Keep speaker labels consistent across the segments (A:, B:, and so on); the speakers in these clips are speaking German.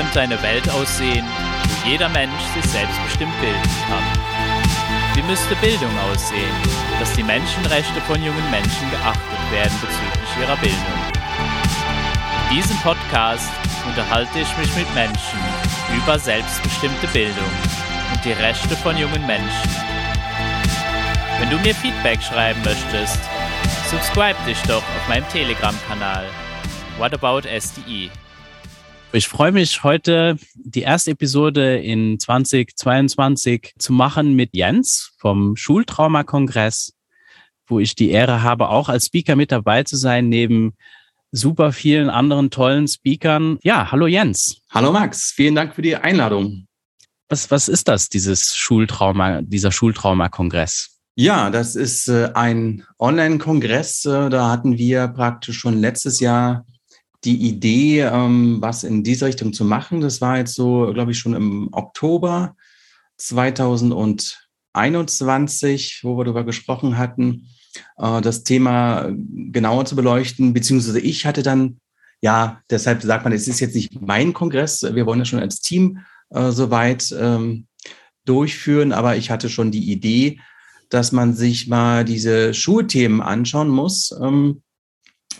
A: könnte eine Welt aussehen, wo jeder Mensch sich selbstbestimmt bilden kann? Wie müsste Bildung aussehen, dass die Menschenrechte von jungen Menschen geachtet werden bezüglich ihrer Bildung? In diesem Podcast unterhalte ich mich mit Menschen über selbstbestimmte Bildung und die Rechte von jungen Menschen. Wenn du mir Feedback schreiben möchtest, subscribe dich doch auf meinem Telegram-Kanal What About SDE. Ich freue mich heute, die erste Episode in 2022 zu machen mit Jens vom Schultrauma-Kongress, wo ich die Ehre habe, auch als Speaker mit dabei zu sein, neben super vielen anderen tollen Speakern. Ja, hallo Jens.
B: Hallo Max, vielen Dank für die Einladung.
A: Was, was ist das, dieses Schultrauma, dieser Schultrauma-Kongress?
B: Ja, das ist äh, ein Online-Kongress. Äh, da hatten wir praktisch schon letztes Jahr die Idee, ähm, was in diese Richtung zu machen. Das war jetzt so, glaube ich, schon im Oktober 2021, wo wir darüber gesprochen hatten, äh, das Thema genauer zu beleuchten. Beziehungsweise ich hatte dann, ja, deshalb sagt man, es ist jetzt nicht mein Kongress. Wir wollen ja schon als Team äh, soweit ähm, durchführen, aber ich hatte schon die Idee, dass man sich mal diese Schulthemen anschauen muss. Ähm,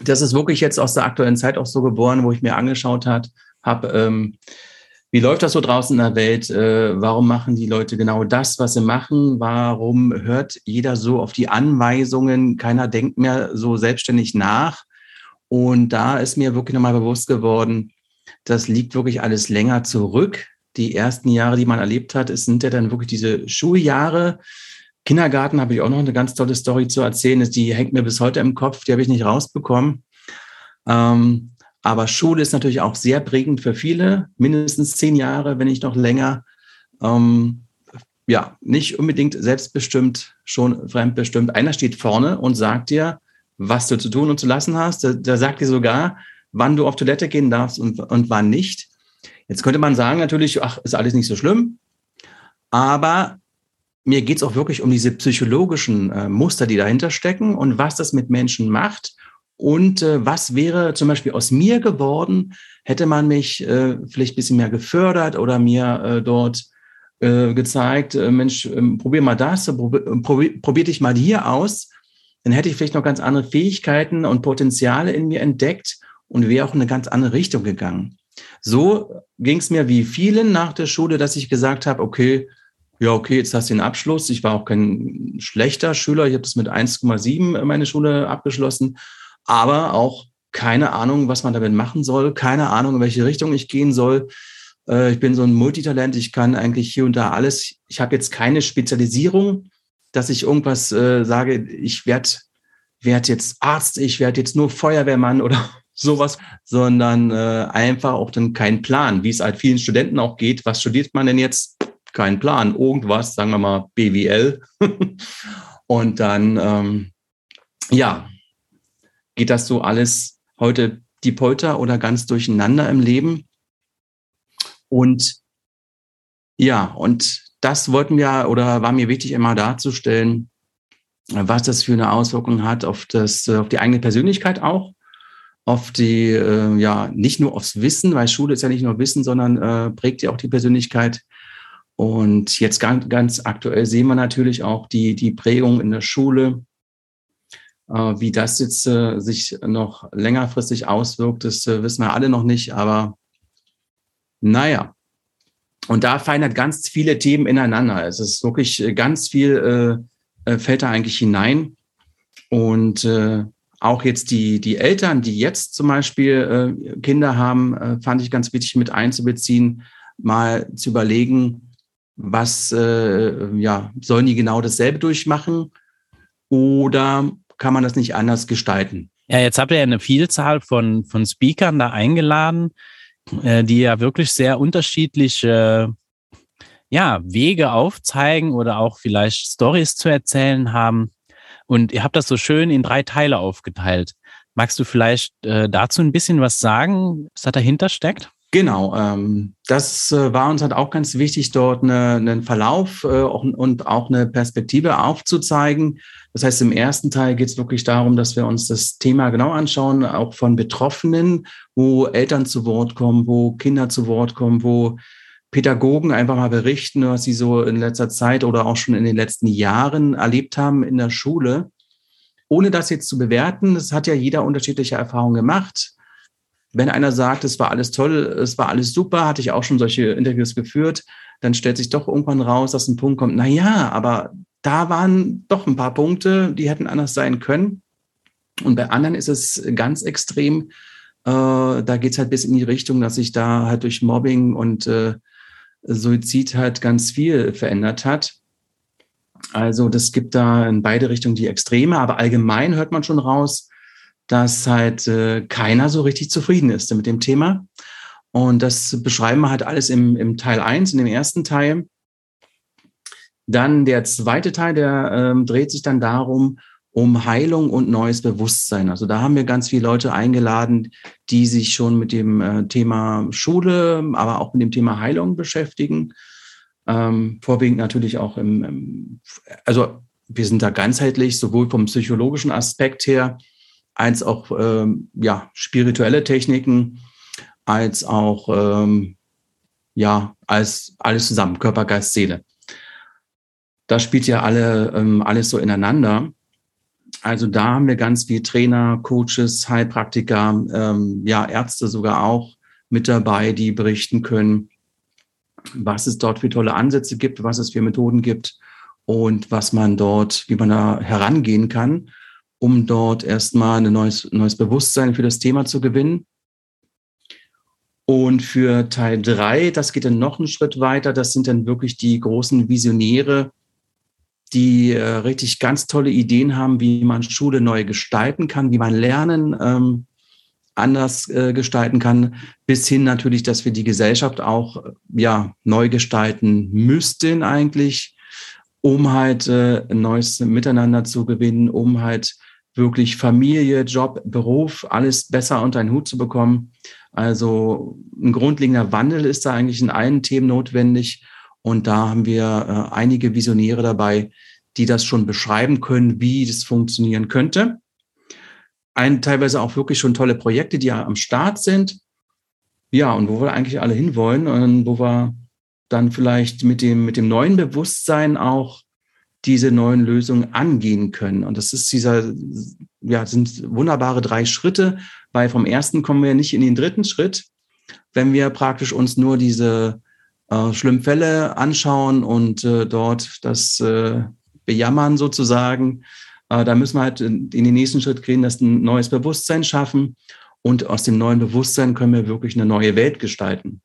B: das ist wirklich jetzt aus der aktuellen Zeit auch so geboren, wo ich mir angeschaut hat, habe, ähm, wie läuft das so draußen in der Welt? Äh, warum machen die Leute genau das, was sie machen? Warum hört jeder so auf die Anweisungen? Keiner denkt mehr so selbstständig nach. Und da ist mir wirklich nochmal bewusst geworden, das liegt wirklich alles länger zurück. Die ersten Jahre, die man erlebt hat, sind ja dann wirklich diese Schuljahre. Kindergarten habe ich auch noch eine ganz tolle Story zu erzählen. Die hängt mir bis heute im Kopf, die habe ich nicht rausbekommen. Ähm, aber Schule ist natürlich auch sehr prägend für viele, mindestens zehn Jahre, wenn nicht noch länger. Ähm, ja, nicht unbedingt selbstbestimmt, schon fremdbestimmt. Einer steht vorne und sagt dir, was du zu tun und zu lassen hast. Der, der sagt dir sogar, wann du auf Toilette gehen darfst und, und wann nicht. Jetzt könnte man sagen natürlich, ach, ist alles nicht so schlimm. Aber mir geht es auch wirklich um diese psychologischen äh, Muster, die dahinter stecken und was das mit Menschen macht. Und äh, was wäre zum Beispiel aus mir geworden, hätte man mich äh, vielleicht ein bisschen mehr gefördert oder mir äh, dort äh, gezeigt, äh, Mensch, ähm, probier mal das, probier, probier, probier dich mal hier aus. Dann hätte ich vielleicht noch ganz andere Fähigkeiten und Potenziale in mir entdeckt und wäre auch in eine ganz andere Richtung gegangen. So ging es mir wie vielen nach der Schule, dass ich gesagt habe, okay, ja, okay, jetzt hast du den Abschluss. Ich war auch kein schlechter Schüler. Ich habe das mit 1,7 meine Schule abgeschlossen, aber auch keine Ahnung, was man damit machen soll, keine Ahnung, in welche Richtung ich gehen soll. Äh, ich bin so ein Multitalent, ich kann eigentlich hier und da alles. Ich habe jetzt keine Spezialisierung, dass ich irgendwas äh, sage, ich werde werd jetzt Arzt, ich werde jetzt nur Feuerwehrmann oder sowas, sondern äh, einfach auch dann kein Plan, wie es halt vielen Studenten auch geht. Was studiert man denn jetzt? Keinen Plan, irgendwas, sagen wir mal BWL. und dann, ähm, ja, geht das so alles heute die Polter oder ganz durcheinander im Leben. Und ja, und das wollten wir oder war mir wichtig, immer darzustellen, was das für eine Auswirkung hat auf, das, auf die eigene Persönlichkeit auch, auf die, äh, ja, nicht nur aufs Wissen, weil Schule ist ja nicht nur Wissen, sondern äh, prägt ja auch die Persönlichkeit, und jetzt ganz, ganz aktuell sehen wir natürlich auch die, die Prägung in der Schule. Äh, wie das jetzt äh, sich noch längerfristig auswirkt, das äh, wissen wir alle noch nicht, aber naja. Und da fallen halt ganz viele Themen ineinander. Es ist wirklich äh, ganz viel äh, äh, fällt da eigentlich hinein. Und auch jetzt die, die Eltern, die jetzt zum Beispiel Kinder haben, fand ich ganz wichtig mit einzubeziehen, mal zu überlegen, was, äh, ja, sollen die genau dasselbe durchmachen oder kann man das nicht anders gestalten?
A: Ja, jetzt habt ihr ja eine Vielzahl von, von Speakern da eingeladen, äh, die ja wirklich sehr unterschiedliche ja, Wege aufzeigen oder auch vielleicht Stories zu erzählen haben. Und ihr habt das so schön in drei Teile aufgeteilt. Magst du vielleicht äh, dazu ein bisschen was sagen, was da dahinter steckt?
B: Genau, ähm, das äh, war uns halt auch ganz wichtig, dort eine, einen Verlauf äh, auch, und auch eine Perspektive aufzuzeigen. Das heißt, im ersten Teil geht es wirklich darum, dass wir uns das Thema genau anschauen, auch von Betroffenen, wo Eltern zu Wort kommen, wo Kinder zu Wort kommen, wo Pädagogen einfach mal berichten, was sie so in letzter Zeit oder auch schon in den letzten Jahren erlebt haben in der Schule. Ohne das jetzt zu bewerten, das hat ja jeder unterschiedliche Erfahrungen gemacht wenn einer sagt, es war alles toll, es war alles super, hatte ich auch schon solche Interviews geführt, dann stellt sich doch irgendwann raus, dass ein Punkt kommt, na ja, aber da waren doch ein paar Punkte, die hätten anders sein können. Und bei anderen ist es ganz extrem. Äh, da geht es halt bis in die Richtung, dass sich da halt durch Mobbing und äh, Suizid halt ganz viel verändert hat. Also das gibt da in beide Richtungen die Extreme, aber allgemein hört man schon raus, dass halt äh, keiner so richtig zufrieden ist mit dem Thema. Und das beschreiben wir halt alles im, im Teil 1, in dem ersten Teil. Dann der zweite Teil, der ähm, dreht sich dann darum, um Heilung und neues Bewusstsein. Also da haben wir ganz viele Leute eingeladen, die sich schon mit dem äh, Thema Schule, aber auch mit dem Thema Heilung beschäftigen. Ähm, vorwiegend natürlich auch im, im, also wir sind da ganzheitlich, sowohl vom psychologischen Aspekt her, als auch ähm, ja, spirituelle Techniken, als auch ähm, ja, als alles zusammen, Körper, Geist, Seele. Das spielt ja alle, ähm, alles so ineinander. Also da haben wir ganz viel Trainer, Coaches, Heilpraktiker, ähm, ja, Ärzte sogar auch mit dabei, die berichten können, was es dort für tolle Ansätze gibt, was es für Methoden gibt und was man dort, wie man da herangehen kann um dort erstmal ein neues, neues Bewusstsein für das Thema zu gewinnen. Und für Teil drei, das geht dann noch einen Schritt weiter. Das sind dann wirklich die großen Visionäre, die äh, richtig ganz tolle Ideen haben, wie man Schule neu gestalten kann, wie man Lernen ähm, anders äh, gestalten kann, bis hin natürlich, dass wir die Gesellschaft auch ja neu gestalten müssten eigentlich, um halt äh, ein neues Miteinander zu gewinnen, um halt wirklich Familie, Job, Beruf, alles besser unter einen Hut zu bekommen. Also ein grundlegender Wandel ist da eigentlich in allen Themen notwendig. Und da haben wir äh, einige Visionäre dabei, die das schon beschreiben können, wie das funktionieren könnte. Ein, teilweise auch wirklich schon tolle Projekte, die ja am Start sind. Ja, und wo wir eigentlich alle hinwollen und wo wir dann vielleicht mit dem, mit dem neuen Bewusstsein auch diese neuen Lösungen angehen können. Und das ist dieser, ja, sind wunderbare drei Schritte, weil vom ersten kommen wir nicht in den dritten Schritt, wenn wir praktisch uns nur diese äh, schlimmen Fälle anschauen und äh, dort das äh, bejammern sozusagen. Äh, da müssen wir halt in, den nächsten Schritt gehen, dass ein neues Bewusstsein schaffen. Und aus dem neuen Bewusstsein können wir wirklich eine neue Welt gestalten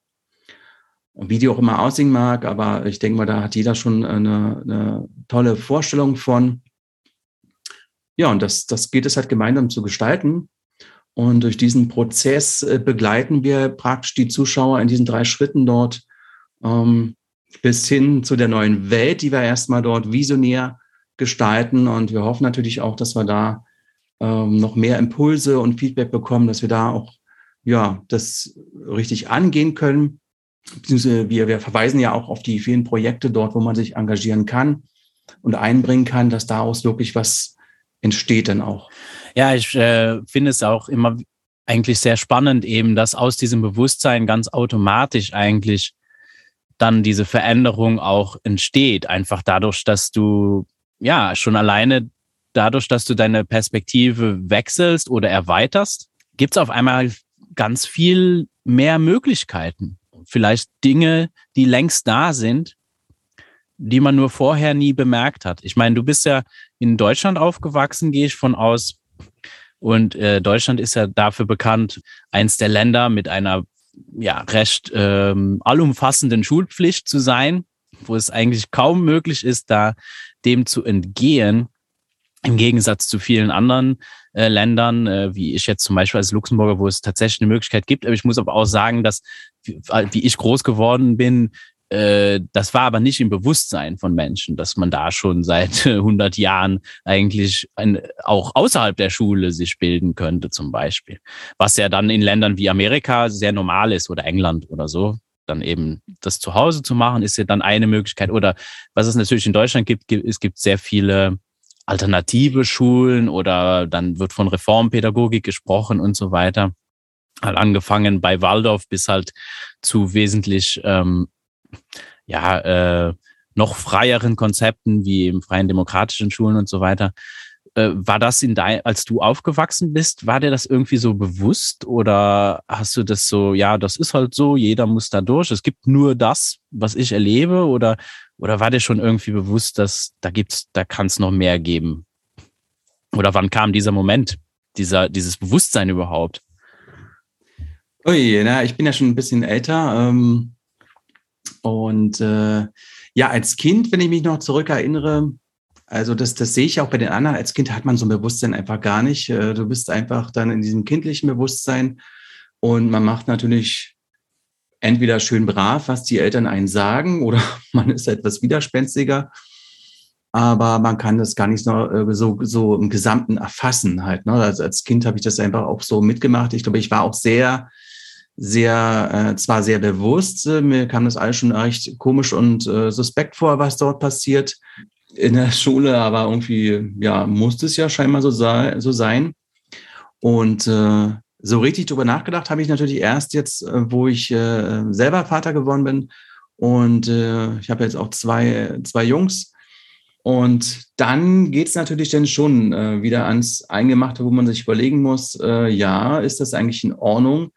B: wie die auch immer aussehen mag, aber ich denke mal, da hat jeder schon eine, eine tolle Vorstellung von. Ja, und das, das geht es halt gemeinsam zu gestalten. Und durch diesen Prozess äh, begleiten wir praktisch die Zuschauer in diesen drei Schritten dort ähm, bis hin zu der neuen Welt, die wir erstmal dort visionär gestalten. Und wir hoffen natürlich auch, dass wir da ähm, noch mehr Impulse und Feedback bekommen, dass wir da auch ja das richtig angehen können beziehungsweise wir, wir verweisen ja auch auf die vielen Projekte dort, wo man sich engagieren kann und einbringen kann, dass daraus wirklich was entsteht dann auch.
A: Ja, ich äh, finde es auch immer eigentlich sehr spannend eben, dass aus diesem Bewusstsein ganz automatisch eigentlich dann diese Veränderung auch entsteht. Einfach dadurch, dass du ja schon alleine dadurch, dass du deine Perspektive wechselst oder erweiterst, gibt es auf einmal ganz viel mehr Möglichkeiten vielleicht Dinge, die längst da sind, die man nur vorher nie bemerkt hat. Ich meine, du bist ja in Deutschland aufgewachsen, gehe ich von aus. Und äh, Deutschland ist ja dafür bekannt, eins der Länder mit einer ja recht ähm, allumfassenden Schulpflicht zu sein, wo es eigentlich kaum möglich ist, da dem zu entgehen. Im Gegensatz zu vielen anderen äh, Ländern, äh, wie ich jetzt zum Beispiel als Luxemburger, wo es tatsächlich eine Möglichkeit gibt. Aber ich muss aber auch sagen, dass wie, wie ich groß geworden bin, äh, das war aber nicht im Bewusstsein von Menschen, dass man da schon seit 100 Jahren eigentlich ein, auch außerhalb der Schule sich bilden könnte, zum Beispiel. Was ja dann in Ländern wie Amerika sehr normal ist oder England oder so. Dann eben das zu Hause zu machen, ist ja dann eine Möglichkeit. Oder was es natürlich in Deutschland gibt, es gibt sehr viele alternative Schulen oder dann wird von Reformpädagogik gesprochen und so weiter. Halt angefangen bei Waldorf bis halt zu wesentlich ähm, ja, äh, noch freieren Konzepten wie im freien demokratischen Schulen und so weiter. Äh, war das in dein, als du aufgewachsen bist, war dir das irgendwie so bewusst oder hast du das so, ja, das ist halt so, jeder muss da durch, es gibt nur das, was ich erlebe oder, oder war dir schon irgendwie bewusst, dass da gibt's, da kann es noch mehr geben? Oder wann kam dieser Moment, dieser, dieses Bewusstsein überhaupt?
B: Ui, na, ich bin ja schon ein bisschen älter. Ähm, und äh, ja, als Kind, wenn ich mich noch zurückerinnere, also das, das sehe ich auch bei den anderen. Als Kind hat man so ein Bewusstsein einfach gar nicht. Äh, du bist einfach dann in diesem kindlichen Bewusstsein und man macht natürlich entweder schön brav, was die Eltern einen sagen, oder man ist etwas widerspenstiger. Aber man kann das gar nicht so, äh, so, so im Gesamten erfassen halt. Ne? Also als Kind habe ich das einfach auch so mitgemacht. Ich glaube, ich war auch sehr sehr, äh, zwar sehr bewusst, äh, mir kam das alles schon recht komisch und äh, suspekt vor, was dort passiert in der Schule, aber irgendwie, ja, musste es ja scheinbar so, so sein. Und äh, so richtig drüber nachgedacht habe ich natürlich erst jetzt, äh, wo ich äh, selber Vater geworden bin. Und äh, ich habe jetzt auch zwei, zwei Jungs. Und dann geht es natürlich dann schon äh, wieder ans Eingemachte, wo man sich überlegen muss, äh, ja, ist das eigentlich in Ordnung,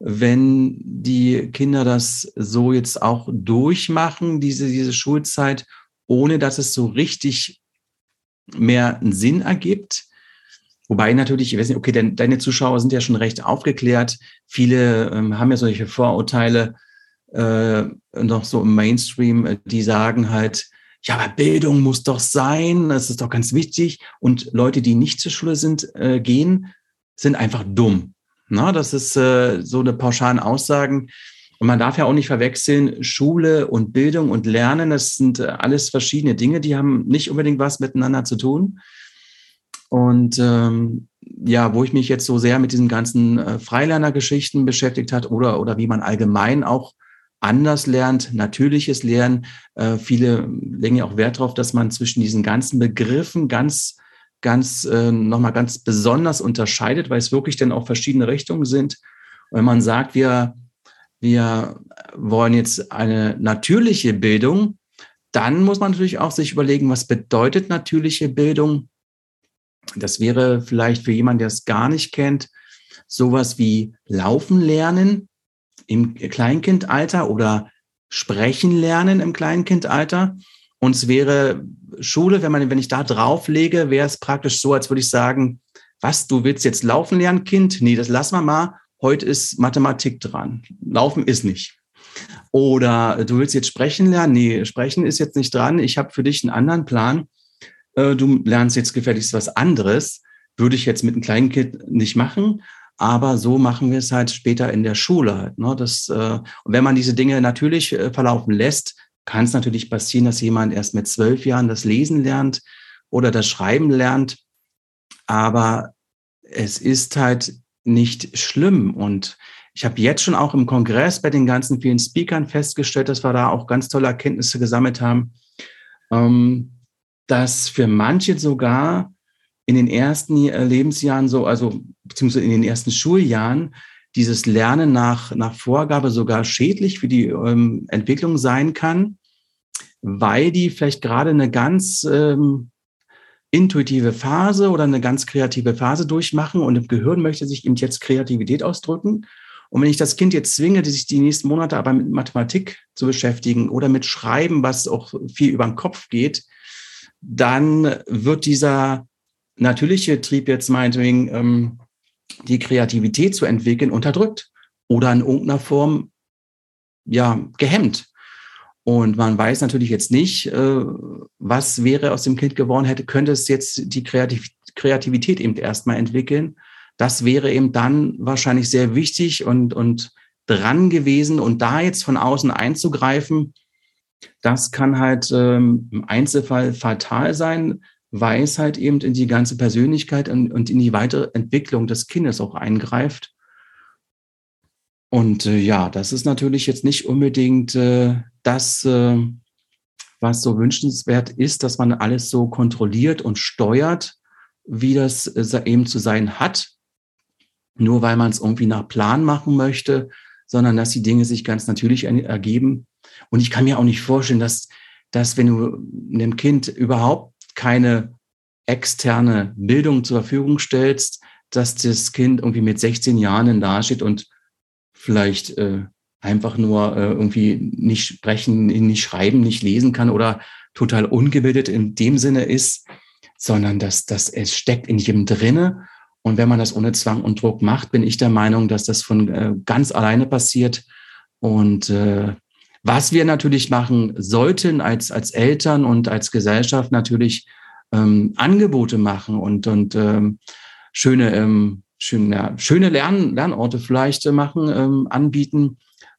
B: wenn die Kinder das so jetzt auch durchmachen, diese, diese Schulzeit, ohne dass es so richtig mehr einen Sinn ergibt. Wobei natürlich, ich weiß nicht, okay, denn deine Zuschauer sind ja schon recht aufgeklärt. Viele ähm, haben ja solche Vorurteile äh, noch so im Mainstream, die sagen halt, ja, aber Bildung muss doch sein, das ist doch ganz wichtig. Und Leute, die nicht zur Schule sind, äh, gehen, sind einfach dumm. Na, das ist äh, so eine pauschalen Aussagen. Und man darf ja auch nicht verwechseln, Schule und Bildung und Lernen, das sind äh, alles verschiedene Dinge, die haben nicht unbedingt was miteinander zu tun. Und ähm, ja, wo ich mich jetzt so sehr mit diesen ganzen äh, Freilernergeschichten beschäftigt hat oder, oder wie man allgemein auch anders lernt, natürliches Lernen. Äh, viele legen ja auch Wert darauf, dass man zwischen diesen ganzen Begriffen ganz ganz äh, nochmal ganz besonders unterscheidet, weil es wirklich dann auch verschiedene Richtungen sind. wenn man sagt, wir, wir wollen jetzt eine natürliche Bildung, dann muss man natürlich auch sich überlegen, was bedeutet natürliche Bildung? Das wäre vielleicht für jemanden, der es gar nicht kennt, sowas wie Laufen lernen im Kleinkindalter oder Sprechen lernen im Kleinkindalter. Und es wäre Schule, wenn man, wenn ich da drauflege, wäre es praktisch so, als würde ich sagen, was, du willst jetzt laufen lernen, Kind? Nee, das lassen wir mal. Heute ist Mathematik dran. Laufen ist nicht. Oder du willst jetzt sprechen lernen? Nee, sprechen ist jetzt nicht dran. Ich habe für dich einen anderen Plan. Äh, du lernst jetzt gefälligst was anderes. Würde ich jetzt mit einem kleinen Kind nicht machen. Aber so machen wir es halt später in der Schule. Halt, ne? das, äh, und wenn man diese Dinge natürlich äh, verlaufen lässt, kann es natürlich passieren, dass jemand erst mit zwölf Jahren das Lesen lernt oder das Schreiben lernt. Aber es ist halt nicht schlimm. Und ich habe jetzt schon auch im Kongress bei den ganzen vielen Speakern festgestellt, dass wir da auch ganz tolle Erkenntnisse gesammelt haben, ähm, dass für manche sogar in den ersten Lebensjahren so, also beziehungsweise in den ersten Schuljahren, dieses Lernen nach, nach Vorgabe sogar schädlich für die ähm, Entwicklung sein kann, weil die vielleicht gerade eine ganz ähm, intuitive Phase oder eine ganz kreative Phase durchmachen und im Gehirn möchte sich eben jetzt Kreativität ausdrücken. Und wenn ich das Kind jetzt zwinge, sich die nächsten Monate aber mit Mathematik zu beschäftigen oder mit Schreiben, was auch viel über den Kopf geht, dann wird dieser natürliche Trieb jetzt meinetwegen ähm, die Kreativität zu entwickeln, unterdrückt oder in irgendeiner Form ja gehemmt. Und man weiß natürlich jetzt nicht, äh, was wäre aus dem Kind geworden, hätte, könnte es jetzt die Kreativität eben erstmal entwickeln. Das wäre eben dann wahrscheinlich sehr wichtig und, und dran gewesen. Und da jetzt von außen einzugreifen, Das kann halt ähm, im Einzelfall fatal sein, halt eben in die ganze Persönlichkeit und, und in die weitere Entwicklung des Kindes auch eingreift. Und äh, ja, das ist natürlich jetzt nicht unbedingt äh, das, äh, was so wünschenswert ist, dass man alles so kontrolliert und steuert, wie das äh, eben zu sein hat, nur weil man es irgendwie nach Plan machen möchte, sondern dass die Dinge sich ganz natürlich ergeben. Und ich kann mir auch nicht vorstellen, dass, dass wenn du einem Kind überhaupt keine externe Bildung zur Verfügung stellst, dass das Kind irgendwie mit 16 Jahren dasteht und vielleicht äh, einfach nur äh, irgendwie nicht sprechen, nicht schreiben, nicht lesen kann oder total ungebildet in dem Sinne ist, sondern dass, dass es steckt in jedem drinne. Und wenn man das ohne Zwang und Druck macht, bin ich der Meinung, dass das von äh, ganz alleine passiert. Und äh, was wir natürlich machen sollten als, als Eltern und als Gesellschaft natürlich ähm, Angebote machen und, und ähm, schöne, ähm, schöne, ja, schöne Lern, Lernorte vielleicht äh, machen, ähm, anbieten,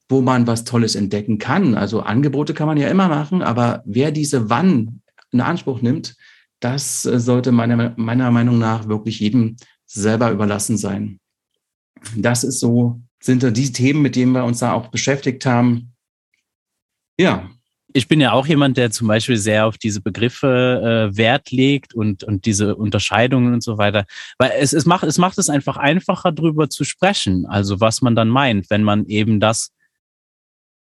B: wo man was Tolles entdecken kann. Also Angebote kann man ja immer machen, aber wer diese Wann in Anspruch nimmt, das äh, sollte meiner, meiner Meinung nach wirklich jedem selber überlassen sein. Das ist so, sind die Themen, mit denen wir uns da auch beschäftigt haben. Ja.
A: Ich bin ja auch jemand, der zum Beispiel sehr auf diese Begriffe äh, Wert legt und, und diese Unterscheidungen und so weiter. Weil es, es, macht, es macht es einfach einfacher, darüber zu sprechen. Also was man dann meint, wenn man eben das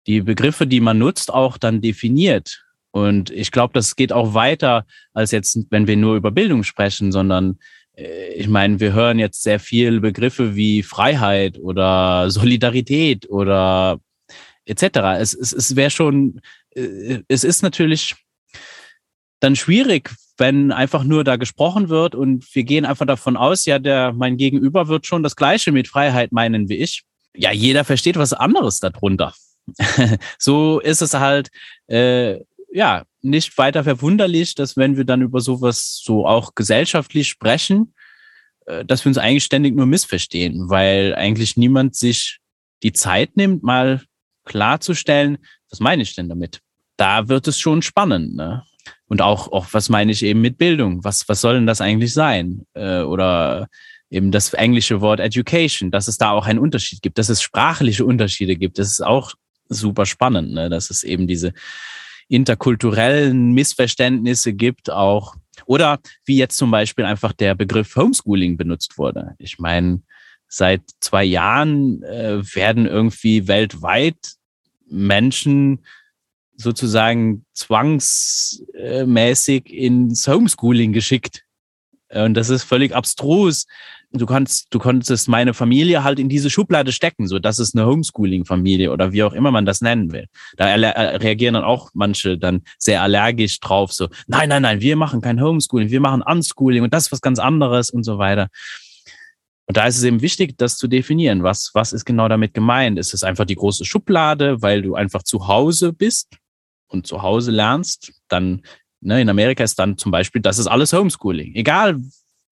A: die Begriffe, die man nutzt, auch dann definiert. Und ich glaube, das geht auch weiter als jetzt, wenn wir nur über Bildung sprechen, sondern äh, ich meine, wir hören jetzt sehr viel Begriffe wie Freiheit oder Solidarität oder etc. Es, es, es wäre schon, äh, es ist natürlich dann schwierig, wenn einfach nur da gesprochen wird und wir gehen einfach davon aus, ja, der mein Gegenüber wird schon das Gleiche mit Freiheit meinen wie ich. Ja, jeder versteht was anderes darunter. so ist es halt, äh, ja, nicht weiter verwunderlich, dass wenn wir dann über sowas so auch gesellschaftlich sprechen, äh, dass wir uns eigentlich ständig nur missverstehen, weil eigentlich niemand sich die Zeit nimmt, mal klarzustellen, was meine ich denn damit? Da wird es schon spannend, ne? Und auch, auch was meine ich eben mit Bildung? Was, was soll denn das eigentlich sein? Äh, oder eben das englische Wort Education, dass es da auch einen Unterschied gibt, dass es sprachliche Unterschiede gibt. Das ist auch super spannend, ne? dass es eben diese interkulturellen Missverständnisse gibt, auch oder wie jetzt zum Beispiel einfach der Begriff Homeschooling benutzt wurde. Ich meine, seit zwei Jahren äh, werden irgendwie weltweit Menschen sozusagen zwangsmäßig ins Homeschooling geschickt. Und das ist völlig abstrus du kannst, du konntest meine Familie halt in diese Schublade stecken, so das ist eine Homeschooling-Familie oder wie auch immer man das nennen will. Da äh, reagieren dann auch manche dann sehr allergisch drauf, so nein, nein, nein, wir machen kein Homeschooling, wir machen Unschooling und das ist was ganz anderes und so weiter. Und da ist es eben wichtig, das zu definieren. Was, was ist genau damit gemeint? Ist es einfach die große Schublade, weil du einfach zu Hause bist und zu Hause lernst? Dann, ne, in Amerika ist dann zum Beispiel, das ist alles Homeschooling. Egal,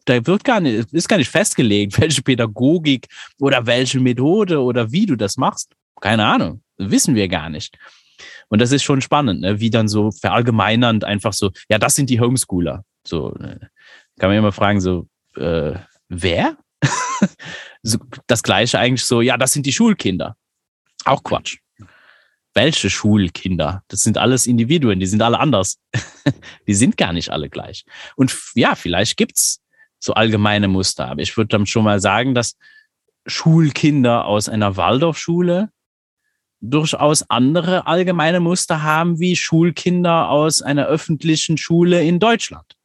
A: da wird gar nicht, ist gar nicht festgelegt, welche Pädagogik oder welche Methode oder wie du das machst. Keine Ahnung. Wissen wir gar nicht. Und das ist schon spannend, ne? wie dann so verallgemeinernd einfach so, ja, das sind die Homeschooler. So, ne? kann man immer fragen, so, äh, wer? das gleiche eigentlich so, ja, das sind die Schulkinder. Auch Quatsch. Welche Schulkinder? Das sind alles Individuen, die sind alle anders. die sind gar nicht alle gleich. Und ja, vielleicht gibt's so allgemeine Muster. Aber ich würde dann schon mal sagen, dass Schulkinder aus einer Waldorfschule durchaus andere allgemeine Muster haben wie Schulkinder aus einer öffentlichen Schule in Deutschland.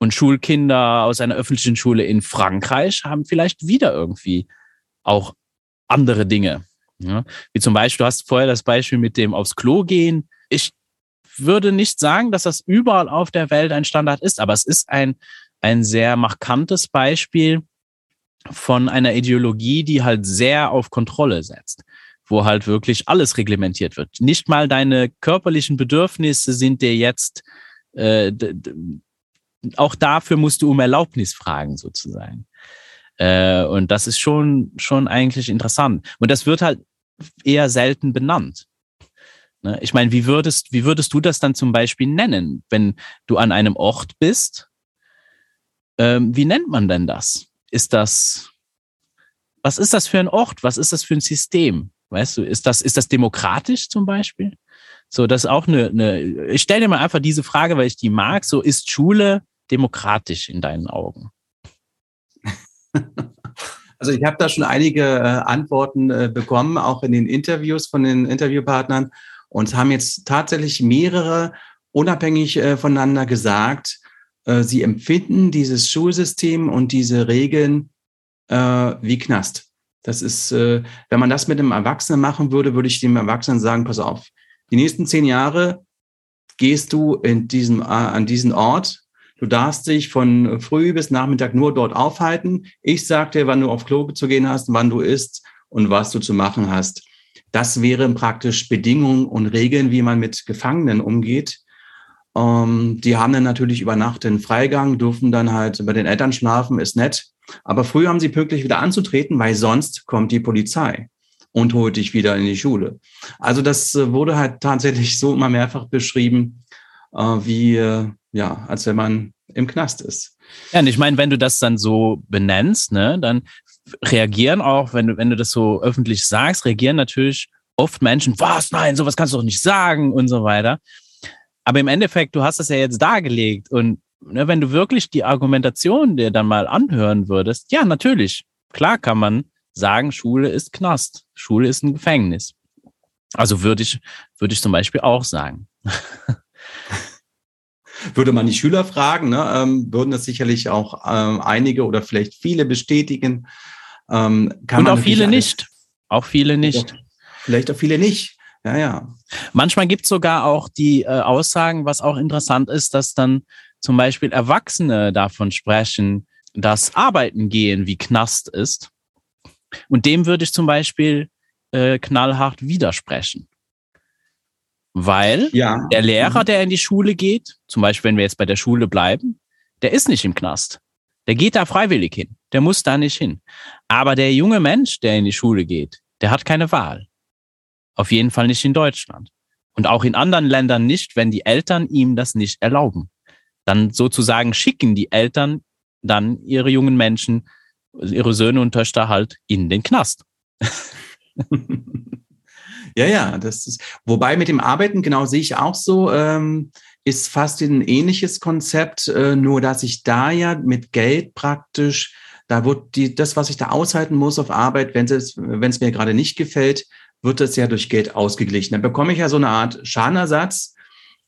A: Und Schulkinder aus einer öffentlichen Schule in Frankreich haben vielleicht wieder irgendwie auch andere Dinge. Ja, wie zum Beispiel, du hast vorher das Beispiel mit dem aufs Klo gehen. Ich würde nicht sagen, dass das überall auf der Welt ein Standard ist, aber es ist ein ein sehr markantes Beispiel von einer Ideologie, die halt sehr auf Kontrolle setzt, wo halt wirklich alles reglementiert wird. Nicht mal deine körperlichen Bedürfnisse sind dir jetzt, äh, auch dafür musst du um Erlaubnis fragen sozusagen. Äh, und das ist schon, schon eigentlich interessant. Und das wird halt eher selten benannt. Ne? Ich meine, wie würdest, wie würdest du das dann zum Beispiel nennen, wenn du an einem Ort bist? Ähm, wie nennt man denn das? Ist das, was ist das für ein Ort? Was ist das für ein System? Weißt du, ist das, ist das demokratisch zum Beispiel? So, das ist auch eine, eine ich stelle dir mal einfach diese Frage, weil ich die mag. So, ist Schule demokratisch in deinen Augen?
B: Also ich habe da schon einige äh, Antworten äh, bekommen, auch in den Interviews von den Interviewpartnern. Und haben jetzt tatsächlich mehrere unabhängig äh, voneinander gesagt, sie empfinden dieses Schulsystem und diese Regeln wie Knast. Das ist, wenn man das mit einem Erwachsenen machen würde, würde ich dem Erwachsenen sagen, pass auf, die nächsten zehn Jahre gehst du in diesem, an diesen Ort. Du darfst dich von früh bis Nachmittag nur dort aufhalten. Ich sag dir, wann du auf Klo zu gehen hast, wann du isst und was du zu machen hast. Das wären praktisch Bedingungen und Regeln, wie man mit Gefangenen umgeht. Ähm, die haben dann natürlich über Nacht den Freigang, dürfen dann halt bei den Eltern schlafen, ist nett. Aber früh haben sie pünktlich wieder anzutreten, weil sonst kommt die Polizei und holt dich wieder in die Schule. Also das äh, wurde halt tatsächlich so immer mehrfach beschrieben, äh, wie, äh, ja, als wenn man im Knast ist.
A: Ja, und ich meine, wenn du das dann so benennst, ne, dann reagieren auch, wenn du, wenn du das so öffentlich sagst, reagieren natürlich oft Menschen, was, nein, sowas kannst du doch nicht sagen und so weiter. Aber im Endeffekt, du hast das ja jetzt dargelegt und ne, wenn du wirklich die Argumentation dir dann mal anhören würdest, ja, natürlich, klar kann man sagen, Schule ist Knast, Schule ist ein Gefängnis. Also würde ich, würde ich zum Beispiel auch sagen.
B: Würde man die Schüler fragen, ne, ähm, würden das sicherlich auch ähm, einige oder vielleicht viele bestätigen.
A: Ähm, Und auch viele nicht. Auch viele nicht.
B: Vielleicht auch viele nicht. Ja, ja.
A: Manchmal gibt es sogar auch die äh, Aussagen, was auch interessant ist, dass dann zum Beispiel Erwachsene davon sprechen, dass Arbeiten gehen wie Knast ist. Und dem würde ich zum Beispiel äh, knallhart widersprechen. Weil ja. der Lehrer, mhm. der in die Schule geht, zum Beispiel wenn wir jetzt bei der Schule bleiben, der ist nicht im Knast. Der geht da freiwillig hin. Der muss da nicht hin. Aber der junge Mensch, der in die Schule geht, der hat keine Wahl. Auf jeden Fall nicht in Deutschland. Und auch in anderen Ländern nicht, wenn die Eltern ihm das nicht erlauben. Dann sozusagen schicken die Eltern dann ihre jungen Menschen, ihre Söhne und Töchter halt in den Knast.
B: ja, ja, das ist, wobei mit dem Arbeiten, genau sehe ich auch so, ähm, ist fast ein ähnliches Konzept, äh, nur dass ich da ja mit Geld praktisch, da wird die, das, was ich da aushalten muss auf Arbeit, wenn es, mir gerade nicht gefällt, wird das ja durch Geld ausgeglichen. Dann bekomme ich ja so eine Art Schadenersatz.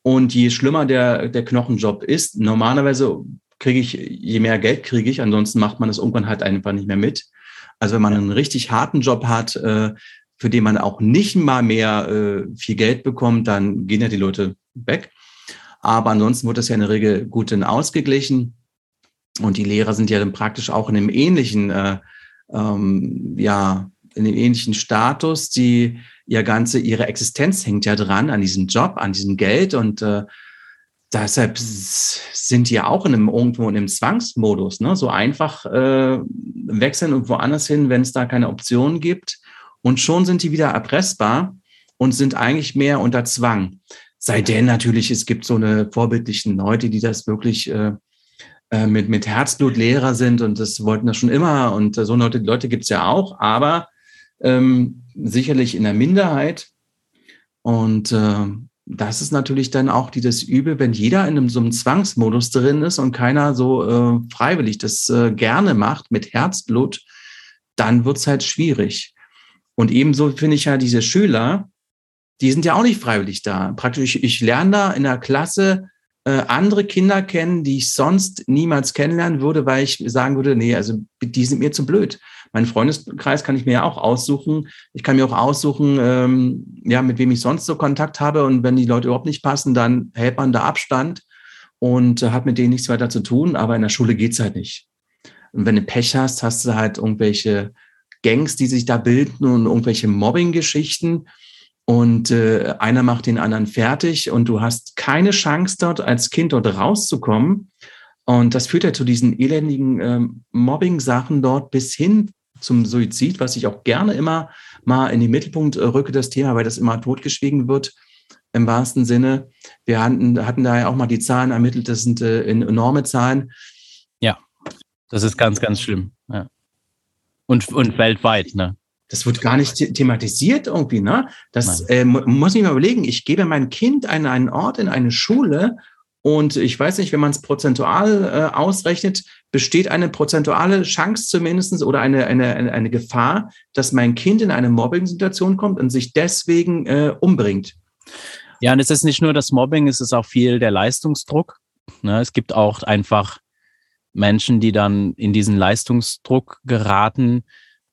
B: Und je schlimmer der, der Knochenjob ist, normalerweise kriege ich, je mehr Geld kriege ich, ansonsten macht man das irgendwann halt einfach nicht mehr mit. Also wenn man einen richtig harten Job hat, äh, für den man auch nicht mal mehr äh, viel Geld bekommt, dann gehen ja die Leute weg. Aber ansonsten wird das ja in der Regel gut dann ausgeglichen. Und die Lehrer sind ja dann praktisch auch in einem ähnlichen, äh, ähm, ja, in dem ähnlichen Status. Die ihr ganze, ihre Existenz hängt ja dran an diesem Job, an diesem Geld und äh, deshalb sind die ja auch in einem irgendwo in einem Zwangsmodus. Ne? So einfach äh, wechseln und woanders hin, wenn es da keine Optionen gibt. Und schon sind die wieder erpressbar und sind eigentlich mehr unter Zwang. Sei denn natürlich, es gibt so eine vorbildlichen Leute, die das wirklich äh, äh, mit, mit Herzblut Lehrer sind und das wollten das schon immer. Und äh, so Leute, Leute gibt es ja auch, aber ähm, sicherlich in der Minderheit. Und äh, das ist natürlich dann auch die, das Übel, wenn jeder in einem, so einem Zwangsmodus drin ist und keiner so äh, freiwillig das äh, gerne macht mit Herzblut, dann wird es halt schwierig. Und ebenso finde ich ja diese Schüler, die sind ja auch nicht freiwillig da. Praktisch, ich, lerne da in der Klasse äh, andere Kinder kennen, die ich sonst niemals kennenlernen würde, weil ich sagen würde, nee, also die sind mir zu blöd. Mein Freundeskreis kann ich mir ja auch aussuchen. Ich kann mir auch aussuchen, ähm, ja, mit wem ich sonst so Kontakt habe. Und wenn die Leute überhaupt nicht passen, dann hält man da Abstand und äh, hat mit denen nichts weiter zu tun. Aber in der Schule geht's halt nicht. Und wenn du Pech hast, hast du halt irgendwelche Gangs, die sich da bilden und irgendwelche Mobbing-Geschichten und äh, einer macht den anderen fertig und du hast keine Chance dort als Kind dort rauszukommen. Und das führt ja zu diesen elendigen ähm, Mobbing-Sachen dort bis hin zum Suizid, was ich auch gerne immer mal in den Mittelpunkt äh, rücke, das Thema, weil das immer totgeschwiegen wird. im wahrsten Sinne. Wir hatten, hatten da ja auch mal die Zahlen ermittelt, das sind äh, enorme Zahlen.
A: Ja, das ist ganz, ganz schlimm. Und, und weltweit, ne?
B: Das wird gar nicht thematisiert irgendwie, ne? Das äh, muss ich mir überlegen. Ich gebe mein Kind an einen Ort, in eine Schule und ich weiß nicht, wenn man es prozentual äh, ausrechnet, besteht eine prozentuale Chance zumindest oder eine, eine, eine, eine Gefahr, dass mein Kind in eine Mobbing-Situation kommt und sich deswegen äh, umbringt.
A: Ja, und es ist nicht nur das Mobbing, es ist auch viel der Leistungsdruck. Ne? Es gibt auch einfach Menschen, die dann in diesen Leistungsdruck geraten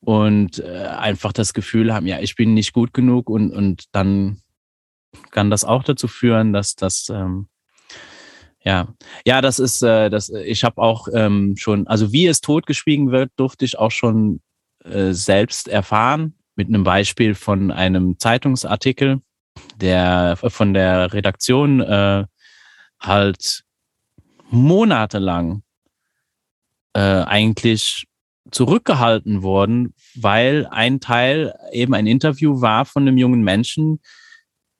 A: und äh, einfach das Gefühl haben, ja, ich bin nicht gut genug und, und dann kann das auch dazu führen, dass das ähm, ja, ja, das ist, äh, das. Ich habe auch ähm, schon, also wie es totgeschwiegen wird, durfte ich auch schon äh, selbst erfahren mit einem Beispiel von einem Zeitungsartikel, der von der Redaktion äh, halt monatelang äh, eigentlich zurückgehalten worden, weil ein Teil eben ein Interview war von einem jungen Menschen,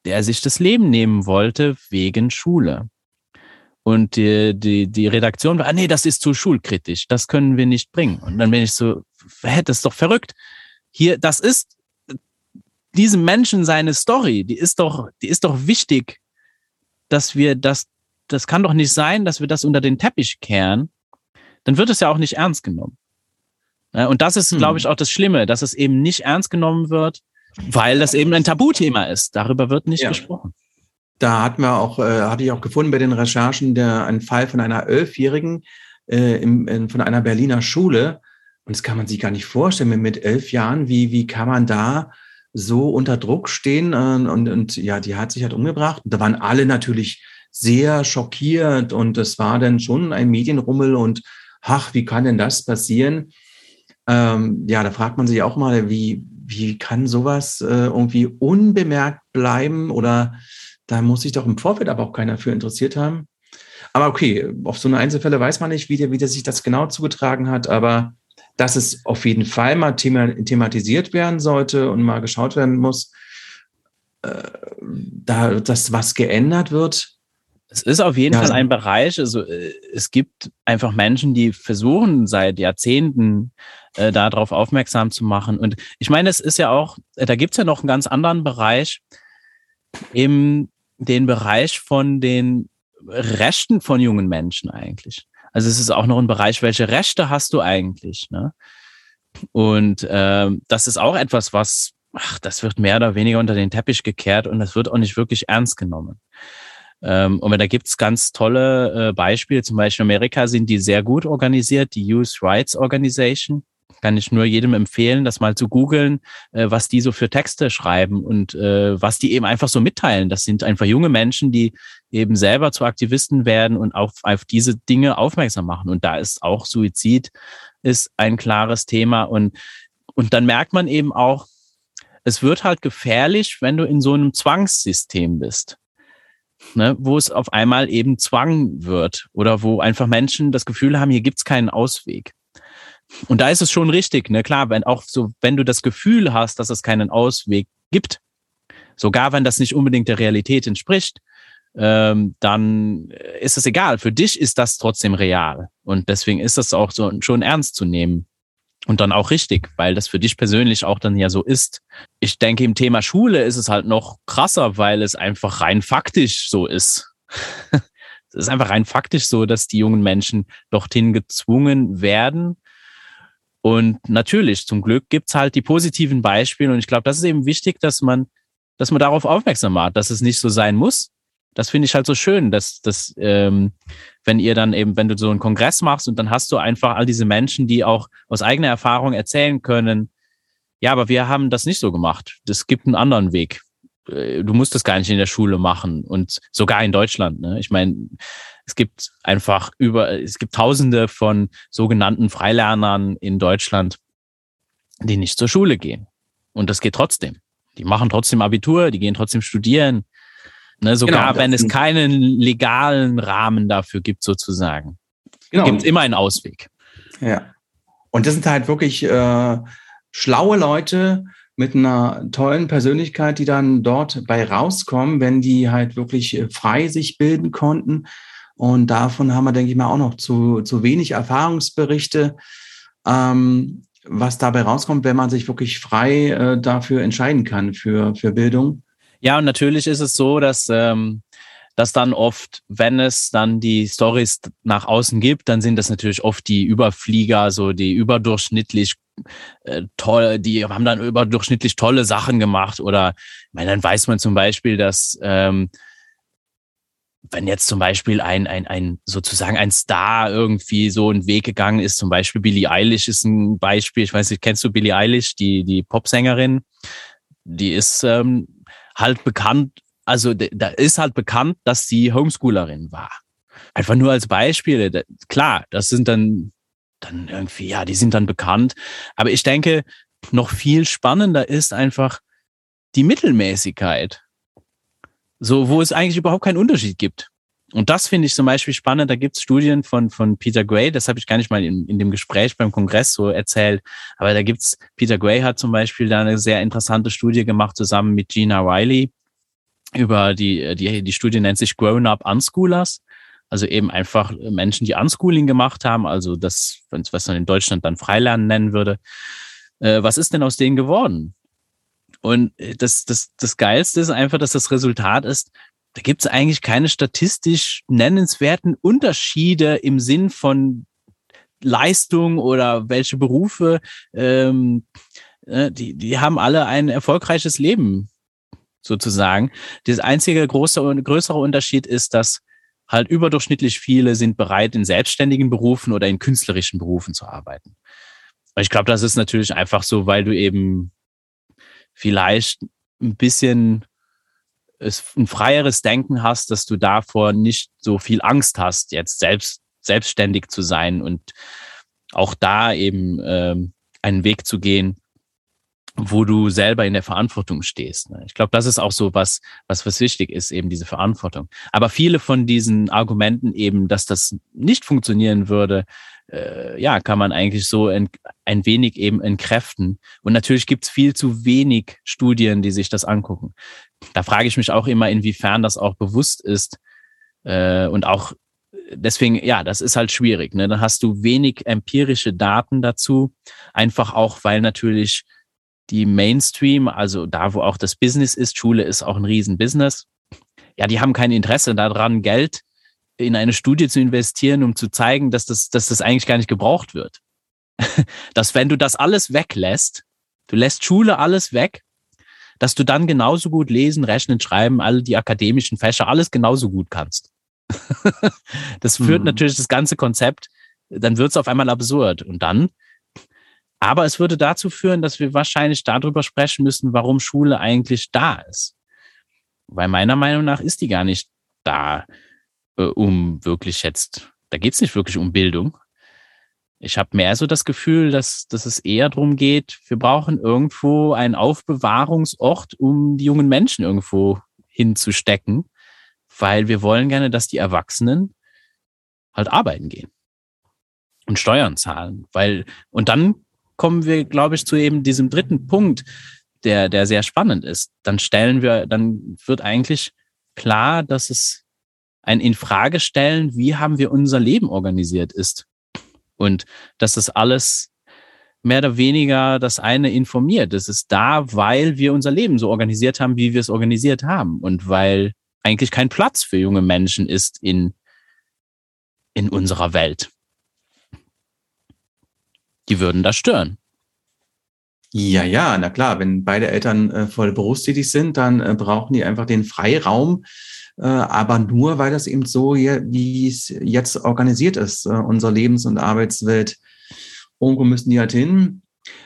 A: der sich das Leben nehmen wollte wegen Schule. Und die, die, die Redaktion war, ah, nee, das ist zu schulkritisch, das können wir nicht bringen. Und dann bin ich so, hä, das ist doch verrückt. Hier, das ist diesem Menschen seine Story, die ist doch, die ist doch wichtig, dass wir das, das kann doch nicht sein, dass wir das unter den Teppich kehren. Dann wird es ja auch nicht ernst genommen. Und das ist, hm. glaube ich, auch das Schlimme, dass es eben nicht ernst genommen wird, weil das eben ein Tabuthema ist. Darüber wird nicht ja. gesprochen.
B: Da hatten wir auch, äh, hatte ich auch gefunden bei den Recherchen, der, einen Fall von einer Elfjährigen äh, im, in, von einer Berliner Schule. Und das kann man sich gar nicht vorstellen, mit elf Jahren, wie, wie kann man da so unter Druck stehen? Äh, und, und ja, die hat sich halt umgebracht. Und da waren alle natürlich sehr schockiert und es war dann schon ein Medienrummel und ach, wie kann denn das passieren? Ähm, ja, da fragt man sich auch mal, wie, wie kann sowas äh, irgendwie unbemerkt bleiben oder da muss sich doch im Vorfeld aber auch keiner für interessiert haben. Aber okay, auf so eine Einzelfälle weiß man nicht, wie der, wie der sich das genau zugetragen hat, aber dass es auf jeden Fall mal thema, thematisiert werden sollte und mal geschaut werden muss, äh, da, dass was geändert wird.
A: Es ist auf jeden ja. Fall ein Bereich, also äh, es gibt einfach Menschen, die versuchen seit Jahrzehnten äh, darauf aufmerksam zu machen. Und ich meine, es ist ja auch, äh, da gibt es ja noch einen ganz anderen Bereich, eben den Bereich von den Rechten von jungen Menschen eigentlich. Also es ist auch noch ein Bereich, welche Rechte hast du eigentlich? Ne? Und äh, das ist auch etwas, was, ach, das wird mehr oder weniger unter den Teppich gekehrt und das wird auch nicht wirklich ernst genommen. Ähm, und da gibt's ganz tolle äh, Beispiele. Zum Beispiel in Amerika sind die sehr gut organisiert, die Youth Rights Organization kann ich nur jedem empfehlen, das mal zu googeln, äh, was die so für Texte schreiben und äh, was die eben einfach so mitteilen. Das sind einfach junge Menschen, die eben selber zu Aktivisten werden und auf, auf diese Dinge aufmerksam machen. Und da ist auch Suizid ist ein klares Thema. Und, und dann merkt man eben auch, es wird halt gefährlich, wenn du in so einem Zwangssystem bist. Ne, wo es auf einmal eben Zwang wird oder wo einfach Menschen das Gefühl haben, hier gibt's keinen Ausweg. Und da ist es schon richtig, ne? Klar, wenn auch so, wenn du das Gefühl hast, dass es keinen Ausweg gibt, sogar wenn das nicht unbedingt der Realität entspricht, ähm, dann ist es egal. Für dich ist das trotzdem real. Und deswegen ist das auch so schon ernst zu nehmen. Und dann auch richtig, weil das für dich persönlich auch dann ja so ist. Ich denke, im Thema Schule ist es halt noch krasser, weil es einfach rein faktisch so ist. es ist einfach rein faktisch so, dass die jungen Menschen dorthin gezwungen werden, und natürlich, zum Glück gibt's halt die positiven Beispiele. Und ich glaube, das ist eben wichtig, dass man, dass man darauf aufmerksam macht, dass es nicht so sein muss. Das finde ich halt so schön, dass, dass ähm, wenn ihr dann eben, wenn du so einen Kongress machst und dann hast du einfach all diese Menschen, die auch aus eigener Erfahrung erzählen können, ja, aber wir haben das nicht so gemacht. Es gibt einen anderen Weg. Äh, du musst das gar nicht in der Schule machen und sogar in Deutschland. Ne? Ich meine, es gibt einfach über, es gibt tausende von sogenannten Freilernern in Deutschland, die nicht zur Schule gehen. Und das geht trotzdem. Die machen trotzdem Abitur, die gehen trotzdem studieren. Ne, sogar genau, wenn es keinen legalen Rahmen dafür gibt, sozusagen. Genau. Gibt es immer einen Ausweg.
B: Ja. Und das sind halt wirklich äh, schlaue Leute, mit einer tollen Persönlichkeit, die dann dort bei rauskommen, wenn die halt wirklich äh, frei sich bilden konnten. Und davon haben wir, denke ich mal, auch noch zu, zu wenig Erfahrungsberichte, ähm, was dabei rauskommt, wenn man sich wirklich frei äh, dafür entscheiden kann, für, für Bildung.
A: Ja, und natürlich ist es so, dass, ähm, dass dann oft, wenn es dann die Stories nach außen gibt, dann sind das natürlich oft die Überflieger, so die überdurchschnittlich äh, toll, die haben dann überdurchschnittlich tolle Sachen gemacht. Oder ich meine, dann weiß man zum Beispiel, dass ähm, wenn jetzt zum Beispiel ein, ein, ein sozusagen ein Star irgendwie so einen Weg gegangen ist, zum Beispiel Billie Eilish ist ein Beispiel. Ich weiß nicht, kennst du Billie Eilish, die, die Popsängerin? Die ist ähm, halt bekannt, also da ist halt bekannt, dass sie Homeschoolerin war. Einfach nur als Beispiel. Klar, das sind dann, dann irgendwie, ja, die sind dann bekannt. Aber ich denke, noch viel spannender ist einfach die Mittelmäßigkeit. So, wo es eigentlich überhaupt keinen Unterschied gibt. Und das finde ich zum Beispiel spannend. Da gibt es Studien von, von Peter Gray, das habe ich gar nicht mal in, in dem Gespräch beim Kongress so erzählt. Aber da gibt's, Peter Gray hat zum Beispiel da eine sehr interessante Studie gemacht, zusammen mit Gina Riley über die, die, die Studie nennt sich Grown-Up Unschoolers. Also eben einfach Menschen, die Unschooling gemacht haben, also das, was man in Deutschland dann Freilernen nennen würde. Äh, was ist denn aus denen geworden? Und das, das, das Geilste ist einfach, dass das Resultat ist, da gibt es eigentlich keine statistisch nennenswerten Unterschiede im Sinn von Leistung oder welche Berufe. Ähm, äh, die, die haben alle ein erfolgreiches Leben sozusagen. Das einzige große, größere Unterschied ist, dass halt überdurchschnittlich viele sind bereit, in selbstständigen Berufen oder in künstlerischen Berufen zu arbeiten. Ich glaube, das ist natürlich einfach so, weil du eben vielleicht ein bisschen ein freieres Denken hast, dass du davor nicht so viel Angst hast, jetzt selbst selbstständig zu sein und auch da eben ähm, einen Weg zu gehen, wo du selber in der Verantwortung stehst. Ne? Ich glaube, das ist auch so was, was was wichtig ist, eben diese Verantwortung. Aber viele von diesen Argumenten eben, dass das nicht funktionieren würde, äh, ja, kann man eigentlich so ein, ein wenig eben entkräften. Und natürlich gibt es viel zu wenig Studien, die sich das angucken. Da frage ich mich auch immer, inwiefern das auch bewusst ist äh, und auch deswegen, ja, das ist halt schwierig. Ne? Dann hast du wenig empirische Daten dazu, einfach auch, weil natürlich die Mainstream, also da, wo auch das Business ist, Schule ist auch ein Riesenbusiness. Ja, die haben kein Interesse daran, Geld in eine Studie zu investieren, um zu zeigen, dass das, dass das eigentlich gar nicht gebraucht wird. dass wenn du das alles weglässt, du lässt Schule alles weg, dass du dann genauso gut lesen, rechnen, schreiben, alle die akademischen Fächer, alles genauso gut kannst. das führt mhm. natürlich das ganze Konzept, dann wird es auf einmal absurd. Und dann, aber es würde dazu führen, dass wir wahrscheinlich darüber sprechen müssen, warum Schule eigentlich da ist. Weil meiner Meinung nach ist die gar nicht da äh, um wirklich jetzt, da geht es nicht wirklich um Bildung. Ich habe mehr so das Gefühl, dass, dass es eher darum geht, wir brauchen irgendwo einen Aufbewahrungsort, um die jungen Menschen irgendwo hinzustecken, weil wir wollen gerne, dass die Erwachsenen halt arbeiten gehen und Steuern zahlen, weil und dann kommen wir, glaube ich, zu eben diesem dritten Punkt, der der sehr spannend ist. Dann stellen wir, dann wird eigentlich klar, dass es ein Infragestellen, wie haben wir unser Leben organisiert ist. Und dass das alles mehr oder weniger das eine informiert. Das ist da, weil wir unser Leben so organisiert haben, wie wir es organisiert haben. Und weil eigentlich kein Platz für junge Menschen ist in, in unserer Welt. Die würden da stören.
B: Ja, ja, na klar, wenn beide Eltern äh, voll berufstätig sind, dann äh, brauchen die einfach den Freiraum, aber nur, weil das eben so, wie es jetzt organisiert ist, äh, unsere Lebens- und Arbeitswelt. Irgendwo müssen die halt hin.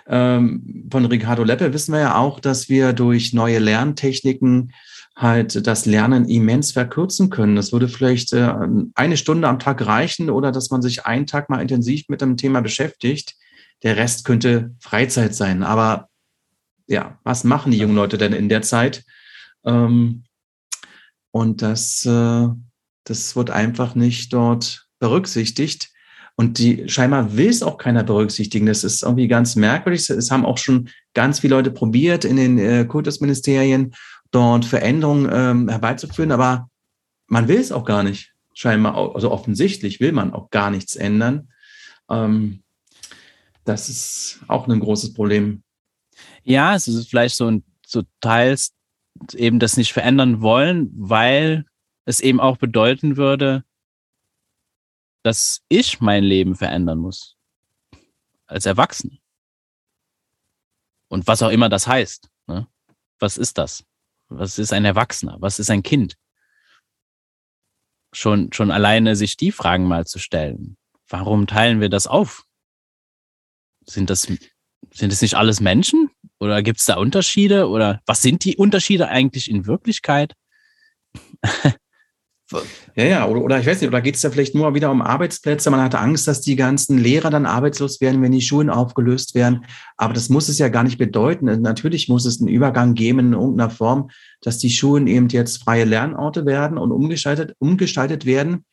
B: Ähm, von Ricardo Leppe wissen wir ja auch, dass wir durch neue Lerntechniken halt das Lernen immens verkürzen können. Das würde vielleicht äh, eine Stunde am Tag reichen oder dass man sich einen Tag mal intensiv mit dem Thema beschäftigt. Der Rest könnte Freizeit sein. Aber ja, was machen die jungen Leute denn in der Zeit? Ähm, und das, äh, das wird einfach nicht dort berücksichtigt, Und die scheinbar will es auch keiner berücksichtigen. Das ist irgendwie ganz merkwürdig. Es haben auch schon ganz viele Leute probiert, in den äh, Kultusministerien dort Veränderungen ähm, herbeizuführen, aber man will es auch gar nicht. Scheinbar, also offensichtlich will man auch gar nichts ändern. Ähm, das ist auch ein großes Problem.
A: Ja, es ist vielleicht so ein so teils eben das nicht verändern wollen, weil es eben auch bedeuten würde, dass ich mein Leben verändern muss. Als Erwachsener. Und was auch immer das heißt. Ne? Was ist das? Was ist ein Erwachsener? Was ist ein Kind? Schon, schon alleine sich die Fragen mal zu stellen. Warum teilen wir das auf? Sind das, sind es nicht alles Menschen? Oder gibt es da Unterschiede? Oder was sind die Unterschiede eigentlich in Wirklichkeit?
B: Ja, ja, oder, oder ich weiß nicht, oder geht es da vielleicht nur wieder um Arbeitsplätze? Man hatte Angst, dass die ganzen Lehrer dann arbeitslos werden, wenn die Schulen aufgelöst werden. Aber das muss es ja gar nicht bedeuten. Natürlich muss es einen Übergang geben in irgendeiner Form, dass die Schulen eben jetzt freie Lernorte werden und umgestaltet, umgestaltet werden.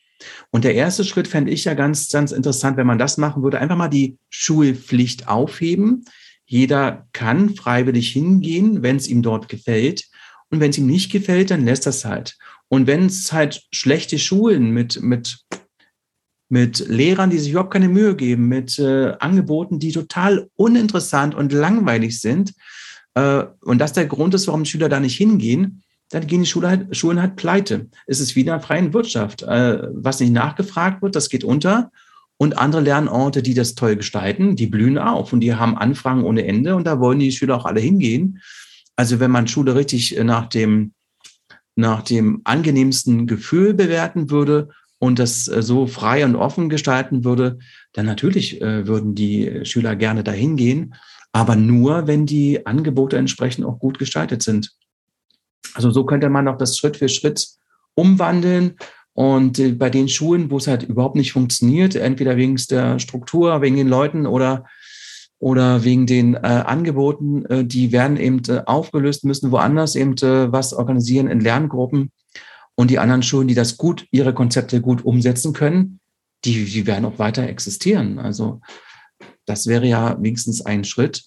B: Und der erste Schritt fände ich ja ganz, ganz interessant, wenn man das machen würde, einfach mal die Schulpflicht aufheben. Jeder kann freiwillig hingehen, wenn es ihm dort gefällt. Und wenn es ihm nicht gefällt, dann lässt das halt. Und wenn es halt schlechte Schulen mit, mit, mit Lehrern, die sich überhaupt keine Mühe geben, mit äh, Angeboten, die total uninteressant und langweilig sind, äh, und das der Grund ist, warum Schüler da nicht hingehen, dann gehen die Schule halt, Schulen halt pleite. Es ist wie in der freien Wirtschaft. Äh, was nicht nachgefragt wird, das geht unter. Und andere Lernorte, die das toll gestalten, die blühen auf und die haben Anfragen ohne Ende und da wollen die Schüler auch alle hingehen. Also wenn man Schule richtig nach dem nach dem angenehmsten Gefühl bewerten würde und das äh, so frei und offen gestalten würde, dann natürlich äh, würden die Schüler gerne dahin gehen, aber nur, wenn die Angebote entsprechend auch gut gestaltet sind. Also so könnte man auch das Schritt für Schritt umwandeln. Und äh, bei den Schulen, wo es halt überhaupt nicht funktioniert, entweder wegen der Struktur, wegen den Leuten oder oder wegen den äh, Angeboten, äh, die werden eben äh, aufgelöst, müssen woanders eben äh, was organisieren in Lerngruppen. Und die anderen Schulen, die das gut, ihre Konzepte gut umsetzen können, die, die werden auch weiter existieren. Also das wäre ja wenigstens ein Schritt.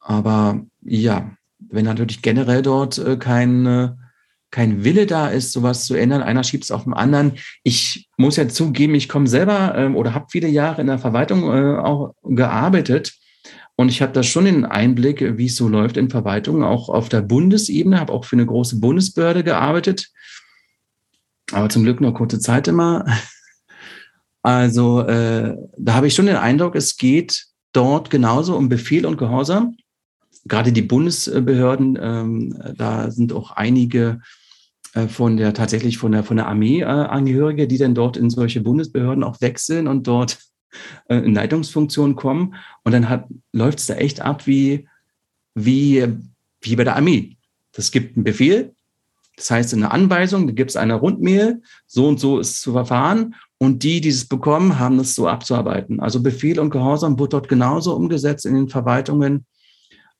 B: Aber ja, wenn natürlich generell dort äh, kein Wille da ist, sowas zu ändern. Einer schiebt es auf den anderen. Ich muss ja zugeben, ich komme selber ähm, oder habe viele Jahre in der Verwaltung äh, auch gearbeitet. Und ich habe da schon den Einblick, wie es so läuft in Verwaltung, auch auf der Bundesebene, habe auch für eine große Bundesbehörde gearbeitet. Aber zum Glück nur kurze Zeit immer. Also äh, da habe ich schon den Eindruck, es geht dort genauso um Befehl und Gehorsam. Gerade die Bundesbehörden, ähm, da sind auch einige äh, von der tatsächlich von der von der Armee äh, Angehörige, die dann dort in solche Bundesbehörden auch wechseln und dort äh, in Leitungsfunktionen kommen und dann läuft es da echt ab wie wie wie bei der Armee. Das gibt einen Befehl, das heißt in einer Anweisung, da gibt es eine Rundmail, so und so ist zu verfahren und die, die es bekommen, haben das so abzuarbeiten. Also Befehl und Gehorsam wird dort genauso umgesetzt in den Verwaltungen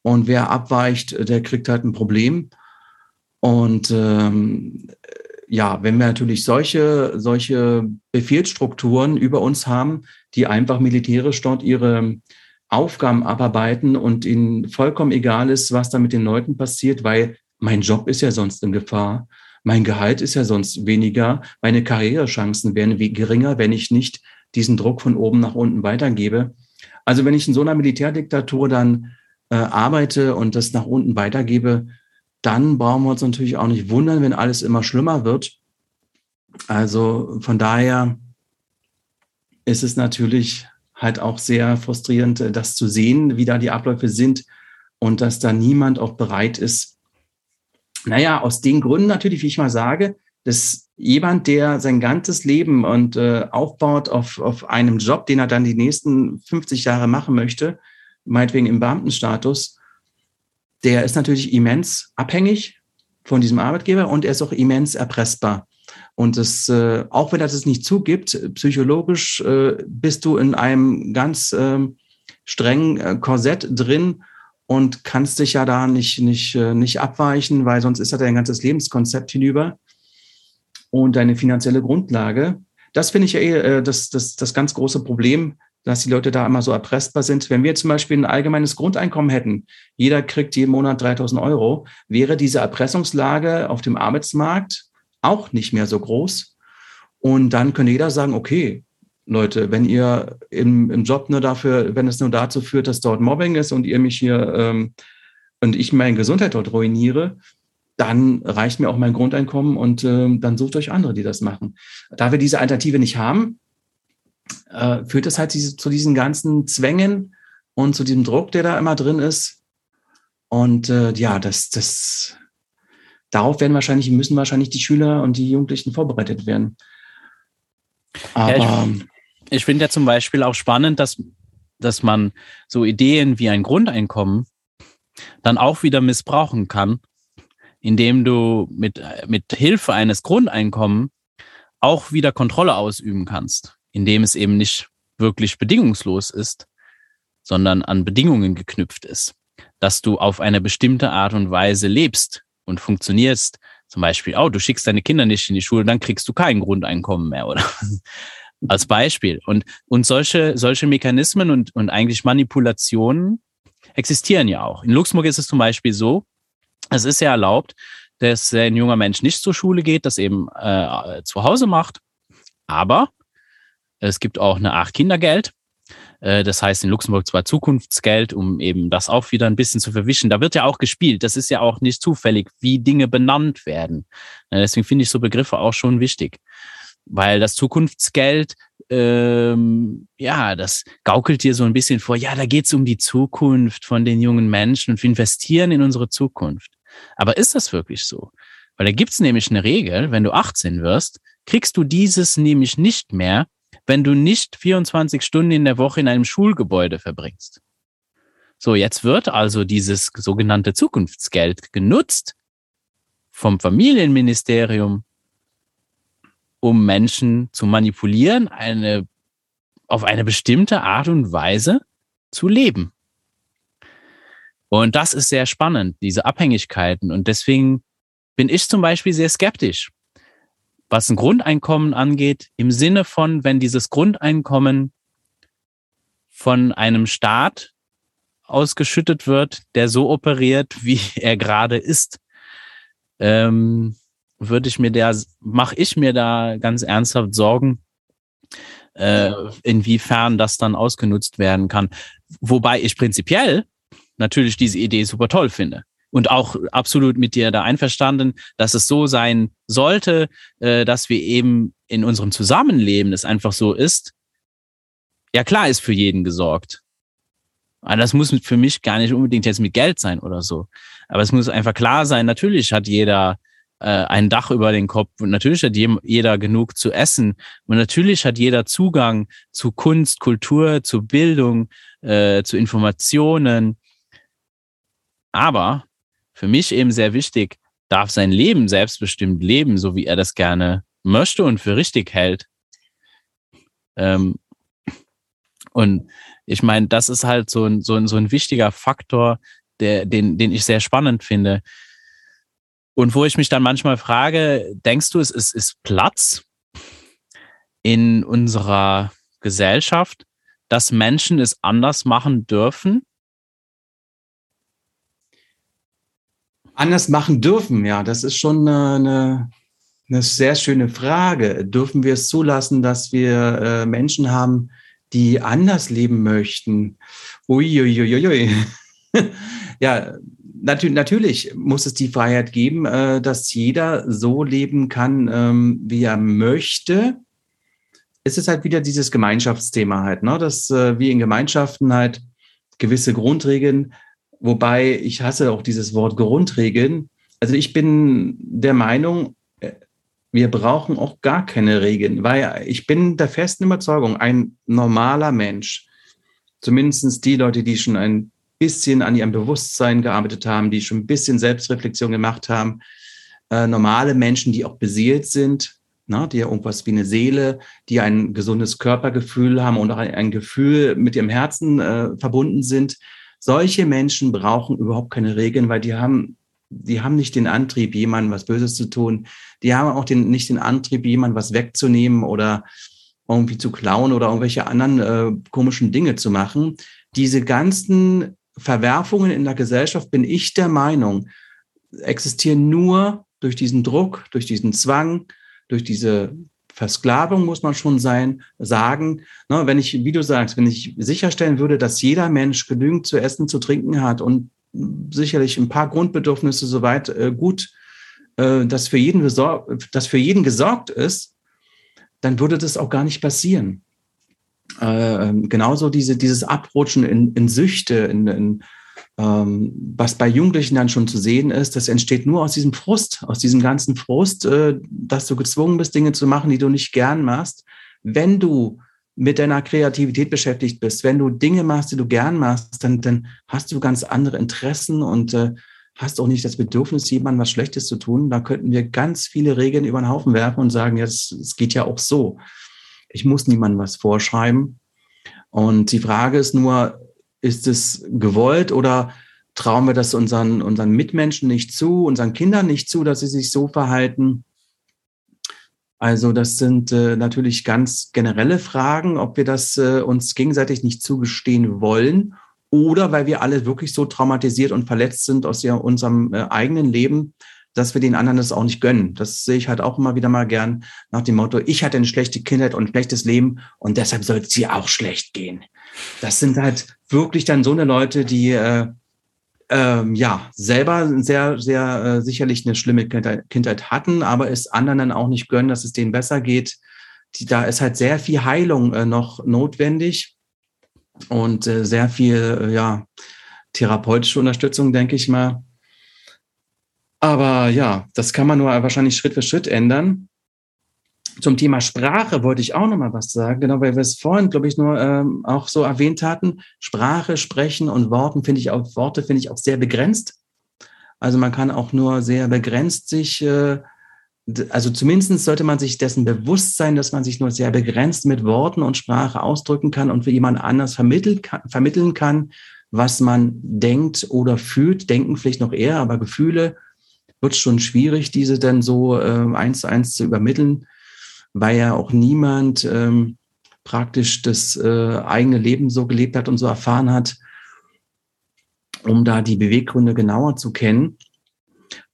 B: und wer abweicht, der kriegt halt ein Problem. Und ähm, ja, wenn wir natürlich solche, solche Befehlsstrukturen über uns haben, die einfach militärisch dort ihre Aufgaben abarbeiten und ihnen vollkommen egal ist, was da mit den Leuten passiert, weil mein Job ist ja sonst in Gefahr. Mein Gehalt ist ja sonst weniger. Meine Karrierechancen wären geringer, wenn ich nicht diesen Druck von oben nach unten weitergebe. Also wenn ich in so einer Militärdiktatur dann äh, arbeite und das nach unten weitergebe, dann brauchen wir uns natürlich auch nicht wundern, wenn alles immer schlimmer wird. Also von daher ist es natürlich halt auch sehr frustrierend, das zu sehen, wie da die Abläufe sind und dass da niemand auch bereit ist. Naja, aus den Gründen natürlich, wie ich mal sage, dass jemand, der sein ganzes Leben und äh, aufbaut auf, auf einem Job, den er dann die nächsten 50 Jahre machen möchte, meinetwegen im Beamtenstatus, der ist natürlich immens abhängig von diesem Arbeitgeber und er ist auch immens erpressbar. Und das, äh, auch wenn er das nicht zugibt, psychologisch äh, bist du in einem ganz äh, strengen äh, Korsett drin und kannst dich ja da nicht, nicht, äh, nicht abweichen, weil sonst ist ja dein ganzes Lebenskonzept hinüber und deine finanzielle Grundlage. das finde ich ja eh das, das, das ganz große Problem, dass die Leute da immer so erpressbar sind. Wenn wir zum Beispiel ein allgemeines Grundeinkommen hätten, jeder kriegt jeden Monat 3000 Euro, wäre diese Erpressungslage auf dem Arbeitsmarkt auch nicht mehr so groß. Und dann könnte jeder sagen, okay, Leute, wenn ihr im, im Job nur dafür, wenn es nur dazu führt, dass dort Mobbing ist und ihr mich hier ähm, und ich meine Gesundheit dort ruiniere, dann reicht mir auch mein Grundeinkommen und äh, dann sucht euch andere, die das machen. Da wir diese Alternative nicht haben, äh, führt es halt diese, zu diesen ganzen Zwängen und zu diesem Druck, der da immer drin ist. Und äh, ja, das, das, darauf werden wahrscheinlich, müssen wahrscheinlich die Schüler und die Jugendlichen vorbereitet werden.
A: Aber ja, ich, ich finde ja zum Beispiel auch spannend, dass, dass man so Ideen wie ein Grundeinkommen dann auch wieder missbrauchen kann, indem du mit, mit Hilfe eines Grundeinkommens auch wieder Kontrolle ausüben kannst, indem es eben nicht wirklich bedingungslos ist, sondern an Bedingungen geknüpft ist, dass du auf eine bestimmte Art und Weise lebst und funktionierst. Zum Beispiel, oh, du schickst deine Kinder nicht in die Schule, dann kriegst du kein Grundeinkommen mehr, oder? Als Beispiel. Und, und solche, solche Mechanismen und, und eigentlich Manipulationen existieren ja auch. In Luxemburg ist es zum Beispiel so, es ist ja erlaubt, dass ein junger Mensch nicht zur Schule geht, das eben äh, zu Hause macht. Aber es gibt auch eine Art Kindergeld. Äh, das heißt in Luxemburg zwar Zukunftsgeld, um eben das auch wieder ein bisschen zu verwischen. Da wird ja auch gespielt. Das ist ja auch nicht zufällig, wie Dinge benannt werden. Äh, deswegen finde ich so Begriffe auch schon wichtig. Weil das Zukunftsgeld ähm, ja, das gaukelt dir so ein bisschen vor, ja, da geht es um die Zukunft von den jungen Menschen und wir investieren in unsere Zukunft. Aber ist das wirklich so? Weil da gibt es nämlich eine Regel, wenn du 18 wirst, kriegst du dieses nämlich nicht mehr, wenn du nicht 24 Stunden in der Woche in einem Schulgebäude verbringst. So, jetzt wird also dieses sogenannte Zukunftsgeld genutzt vom Familienministerium, um Menschen zu manipulieren, eine, auf eine bestimmte Art und Weise zu leben. Und das ist sehr spannend, diese Abhängigkeiten. Und deswegen bin ich zum Beispiel sehr skeptisch, was ein Grundeinkommen angeht, im Sinne von, wenn dieses Grundeinkommen von einem Staat ausgeschüttet wird, der so operiert, wie er gerade ist. Ähm, würde ich mir da, mache ich mir da ganz ernsthaft Sorgen, äh, inwiefern das dann ausgenutzt werden kann. Wobei ich prinzipiell natürlich diese Idee super toll finde. Und auch absolut mit dir da einverstanden, dass es so sein sollte, äh, dass wir eben in unserem Zusammenleben es einfach so ist. Ja, klar ist für jeden gesorgt. Aber das muss für mich gar nicht unbedingt jetzt mit Geld sein oder so. Aber es muss einfach klar sein, natürlich hat jeder äh, ein Dach über den Kopf. Und natürlich hat jeder genug zu essen. Und natürlich hat jeder Zugang zu Kunst, Kultur, zu Bildung, äh, zu Informationen. Aber für mich eben sehr wichtig, darf sein Leben selbstbestimmt leben, so wie er das gerne möchte und für richtig hält. Ähm, und ich meine, das ist halt so ein, so ein, so ein wichtiger Faktor, der, den, den ich sehr spannend finde. Und wo ich mich dann manchmal frage, denkst du, es ist, ist Platz in unserer Gesellschaft, dass Menschen es anders machen dürfen?
B: Anders machen dürfen, ja, das ist schon eine, eine, sehr schöne Frage. Dürfen wir es zulassen, dass wir äh, Menschen haben, die anders leben möchten? Uiuiuiui. ja, natürlich, natürlich muss es die Freiheit geben, äh, dass jeder so leben kann, ähm, wie er möchte. Es ist halt wieder dieses Gemeinschaftsthema halt, ne? dass äh, wir in Gemeinschaften halt gewisse Grundregeln, wobei ich hasse auch dieses Wort Grundregeln. Also ich bin der Meinung, äh, wir brauchen auch gar keine Regeln, weil ich bin der festen Überzeugung, ein normaler Mensch, zumindest die Leute, die schon ein bisschen an ihrem Bewusstsein gearbeitet haben, die schon ein bisschen Selbstreflexion gemacht haben. Äh, normale Menschen, die auch beseelt sind, na, die ja irgendwas wie eine Seele, die ein gesundes Körpergefühl haben und auch ein, ein Gefühl mit ihrem Herzen äh, verbunden sind. Solche Menschen brauchen überhaupt keine Regeln, weil die haben die haben nicht den Antrieb, jemandem was Böses zu tun. Die haben auch den, nicht den Antrieb, jemandem was wegzunehmen oder irgendwie zu klauen oder irgendwelche anderen äh, komischen Dinge zu machen. Diese ganzen Verwerfungen in der Gesellschaft, bin ich der Meinung, existieren nur durch diesen Druck, durch diesen Zwang, durch diese Versklavung muss man schon sein, sagen. Ne, wenn ich, wie du sagst, wenn ich sicherstellen würde, dass jeder Mensch genügend zu essen, zu trinken hat und sicherlich ein paar Grundbedürfnisse soweit äh, gut, äh, dass, für jeden dass für jeden gesorgt ist, dann würde das auch gar nicht passieren. Äh, ähm, genauso diese, dieses Abrutschen in, in Süchte, in, in was bei Jugendlichen dann schon zu sehen ist, das entsteht nur aus diesem Frust, aus diesem ganzen Frust, äh, dass du gezwungen bist, Dinge zu machen, die du nicht gern machst. Wenn du mit deiner Kreativität beschäftigt bist, wenn du Dinge machst, die du gern machst, dann, dann hast du ganz andere Interessen und äh, hast auch nicht das Bedürfnis, jemandem was Schlechtes zu tun. Da könnten wir ganz viele Regeln über den Haufen werfen und sagen, ja, es geht ja auch so. Ich muss niemandem was vorschreiben. Und die Frage ist nur, ist es gewollt oder trauen wir das unseren, unseren Mitmenschen nicht zu, unseren Kindern nicht zu, dass sie sich so verhalten? Also das sind äh, natürlich ganz generelle Fragen, ob wir das äh, uns gegenseitig nicht zugestehen wollen oder weil wir alle wirklich so traumatisiert und verletzt sind aus ja, unserem äh, eigenen Leben, dass wir den anderen das auch nicht gönnen. Das sehe ich halt auch immer wieder mal gern nach dem Motto, ich hatte eine schlechte Kindheit und ein schlechtes Leben und deshalb soll es dir auch schlecht gehen. Das sind halt wirklich dann so eine Leute, die äh, ähm, ja selber sehr, sehr äh, sicherlich eine schlimme Kindheit hatten, aber es anderen dann auch nicht gönnen, dass es denen besser geht. Die, da ist halt sehr viel Heilung äh, noch notwendig und äh, sehr viel äh, ja therapeutische Unterstützung, denke ich mal. Aber ja, das kann man nur wahrscheinlich Schritt für Schritt ändern. Zum Thema Sprache wollte ich auch noch mal was sagen, genau, weil wir es vorhin, glaube ich, nur ähm, auch so erwähnt hatten. Sprache, Sprechen und Worten finde ich auch, Worte finde ich auch sehr begrenzt. Also man kann auch nur sehr begrenzt sich, äh, also zumindest sollte man sich dessen bewusst sein, dass man sich nur sehr begrenzt mit Worten und Sprache ausdrücken kann und für jemand anders vermitteln kann, vermitteln kann, was man denkt oder fühlt. Denken vielleicht noch eher, aber Gefühle wird schon schwierig, diese dann so äh, eins zu eins zu übermitteln, weil ja auch niemand ähm, praktisch das äh, eigene Leben so gelebt hat und so erfahren hat, um da die Beweggründe genauer zu kennen.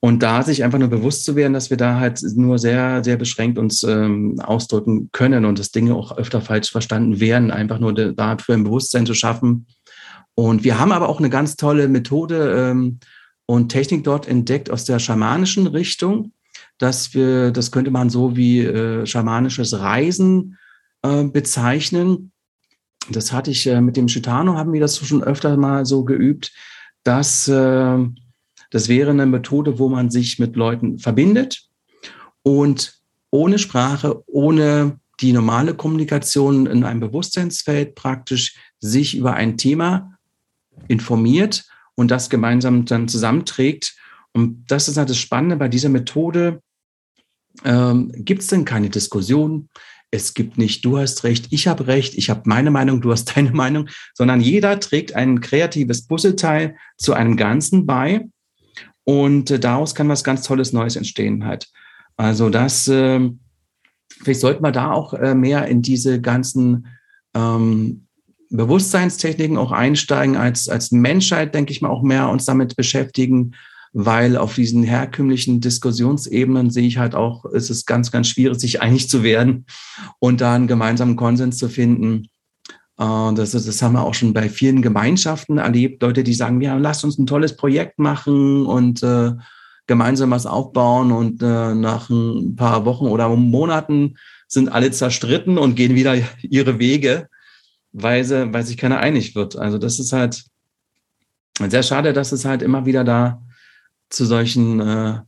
B: Und da sich einfach nur bewusst zu werden, dass wir da halt nur sehr, sehr beschränkt uns ähm, ausdrücken können und dass Dinge auch öfter falsch verstanden werden, einfach nur dafür ein Bewusstsein zu schaffen. Und wir haben aber auch eine ganz tolle Methode, ähm, und Technik dort entdeckt aus der schamanischen Richtung, dass wir, das könnte man so wie äh, schamanisches Reisen äh, bezeichnen. Das hatte ich äh, mit dem Chitano, haben wir das schon öfter mal so geübt, dass äh, das wäre eine Methode, wo man sich mit Leuten verbindet und ohne Sprache, ohne die normale Kommunikation in einem Bewusstseinsfeld praktisch sich über ein Thema informiert und das gemeinsam dann zusammenträgt. Und das ist halt das Spannende bei dieser Methode. Ähm, gibt es denn keine Diskussion? Es gibt nicht, du hast recht, ich habe recht, ich habe meine Meinung, du hast deine Meinung, sondern jeder trägt ein kreatives Puzzleteil zu einem Ganzen bei und äh, daraus kann was ganz Tolles Neues entstehen halt. Also das, äh, vielleicht sollten wir da auch äh, mehr in diese ganzen ähm, Bewusstseinstechniken auch einsteigen, als, als Menschheit, denke ich mal, auch mehr uns damit beschäftigen, weil auf diesen herkömmlichen Diskussionsebenen sehe ich halt auch, es ist ganz, ganz schwierig, sich einig zu werden und da einen gemeinsamen Konsens zu finden. Äh, das, das haben wir auch schon bei vielen Gemeinschaften erlebt. Leute, die sagen, ja, lasst uns ein tolles Projekt machen und äh, gemeinsam was aufbauen und äh, nach ein paar Wochen oder Monaten sind alle zerstritten und gehen wieder ihre Wege weil, sie, weil sich keiner einig wird. Also das ist halt sehr schade, dass es halt immer wieder da zu solchen äh,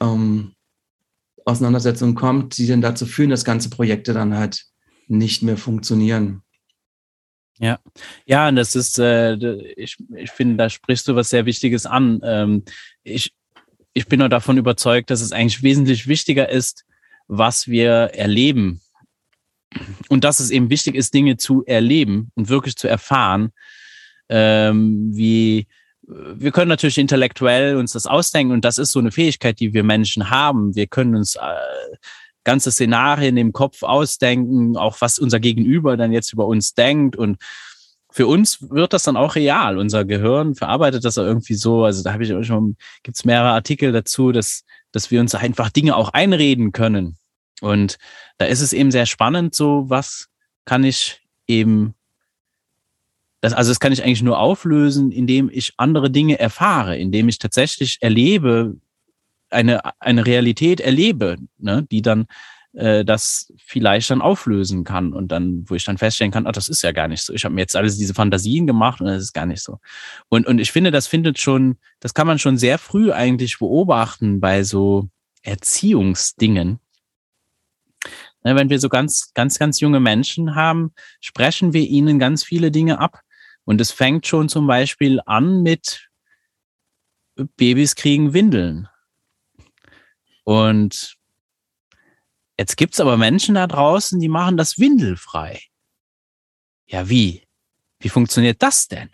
B: ähm, Auseinandersetzungen kommt, die dann dazu führen, dass ganze Projekte dann halt nicht mehr funktionieren.
A: Ja, ja, und das ist, äh, ich, ich finde, da sprichst du was sehr Wichtiges an. Ähm, ich, ich bin nur davon überzeugt, dass es eigentlich wesentlich wichtiger ist, was wir erleben und dass es eben wichtig ist, Dinge zu erleben und wirklich zu erfahren, ähm, wie wir können natürlich intellektuell uns das ausdenken und das ist so eine Fähigkeit, die wir Menschen haben. Wir können uns äh, ganze Szenarien im Kopf ausdenken, auch was unser Gegenüber dann jetzt über uns denkt und für uns wird das dann auch real. Unser Gehirn verarbeitet das irgendwie so. Also da habe ich schon, gibt es mehrere Artikel dazu, dass, dass wir uns einfach Dinge auch einreden können. Und da ist es eben sehr spannend, so was kann ich eben, das, also das kann ich eigentlich nur auflösen, indem ich andere Dinge erfahre, indem ich tatsächlich erlebe, eine, eine Realität erlebe, ne, die dann äh, das vielleicht dann auflösen kann und dann, wo ich dann feststellen kann, ach, das ist ja gar nicht so. Ich habe mir jetzt alles diese Fantasien gemacht und das ist gar nicht so. Und, und ich finde, das findet schon, das kann man schon sehr früh eigentlich beobachten bei so Erziehungsdingen. Ne, wenn wir so ganz, ganz, ganz junge Menschen haben, sprechen wir ihnen ganz viele Dinge ab. Und es fängt schon zum Beispiel an mit Babys kriegen Windeln. Und jetzt gibt's aber Menschen da draußen, die machen das windelfrei. Ja, wie? Wie funktioniert das denn?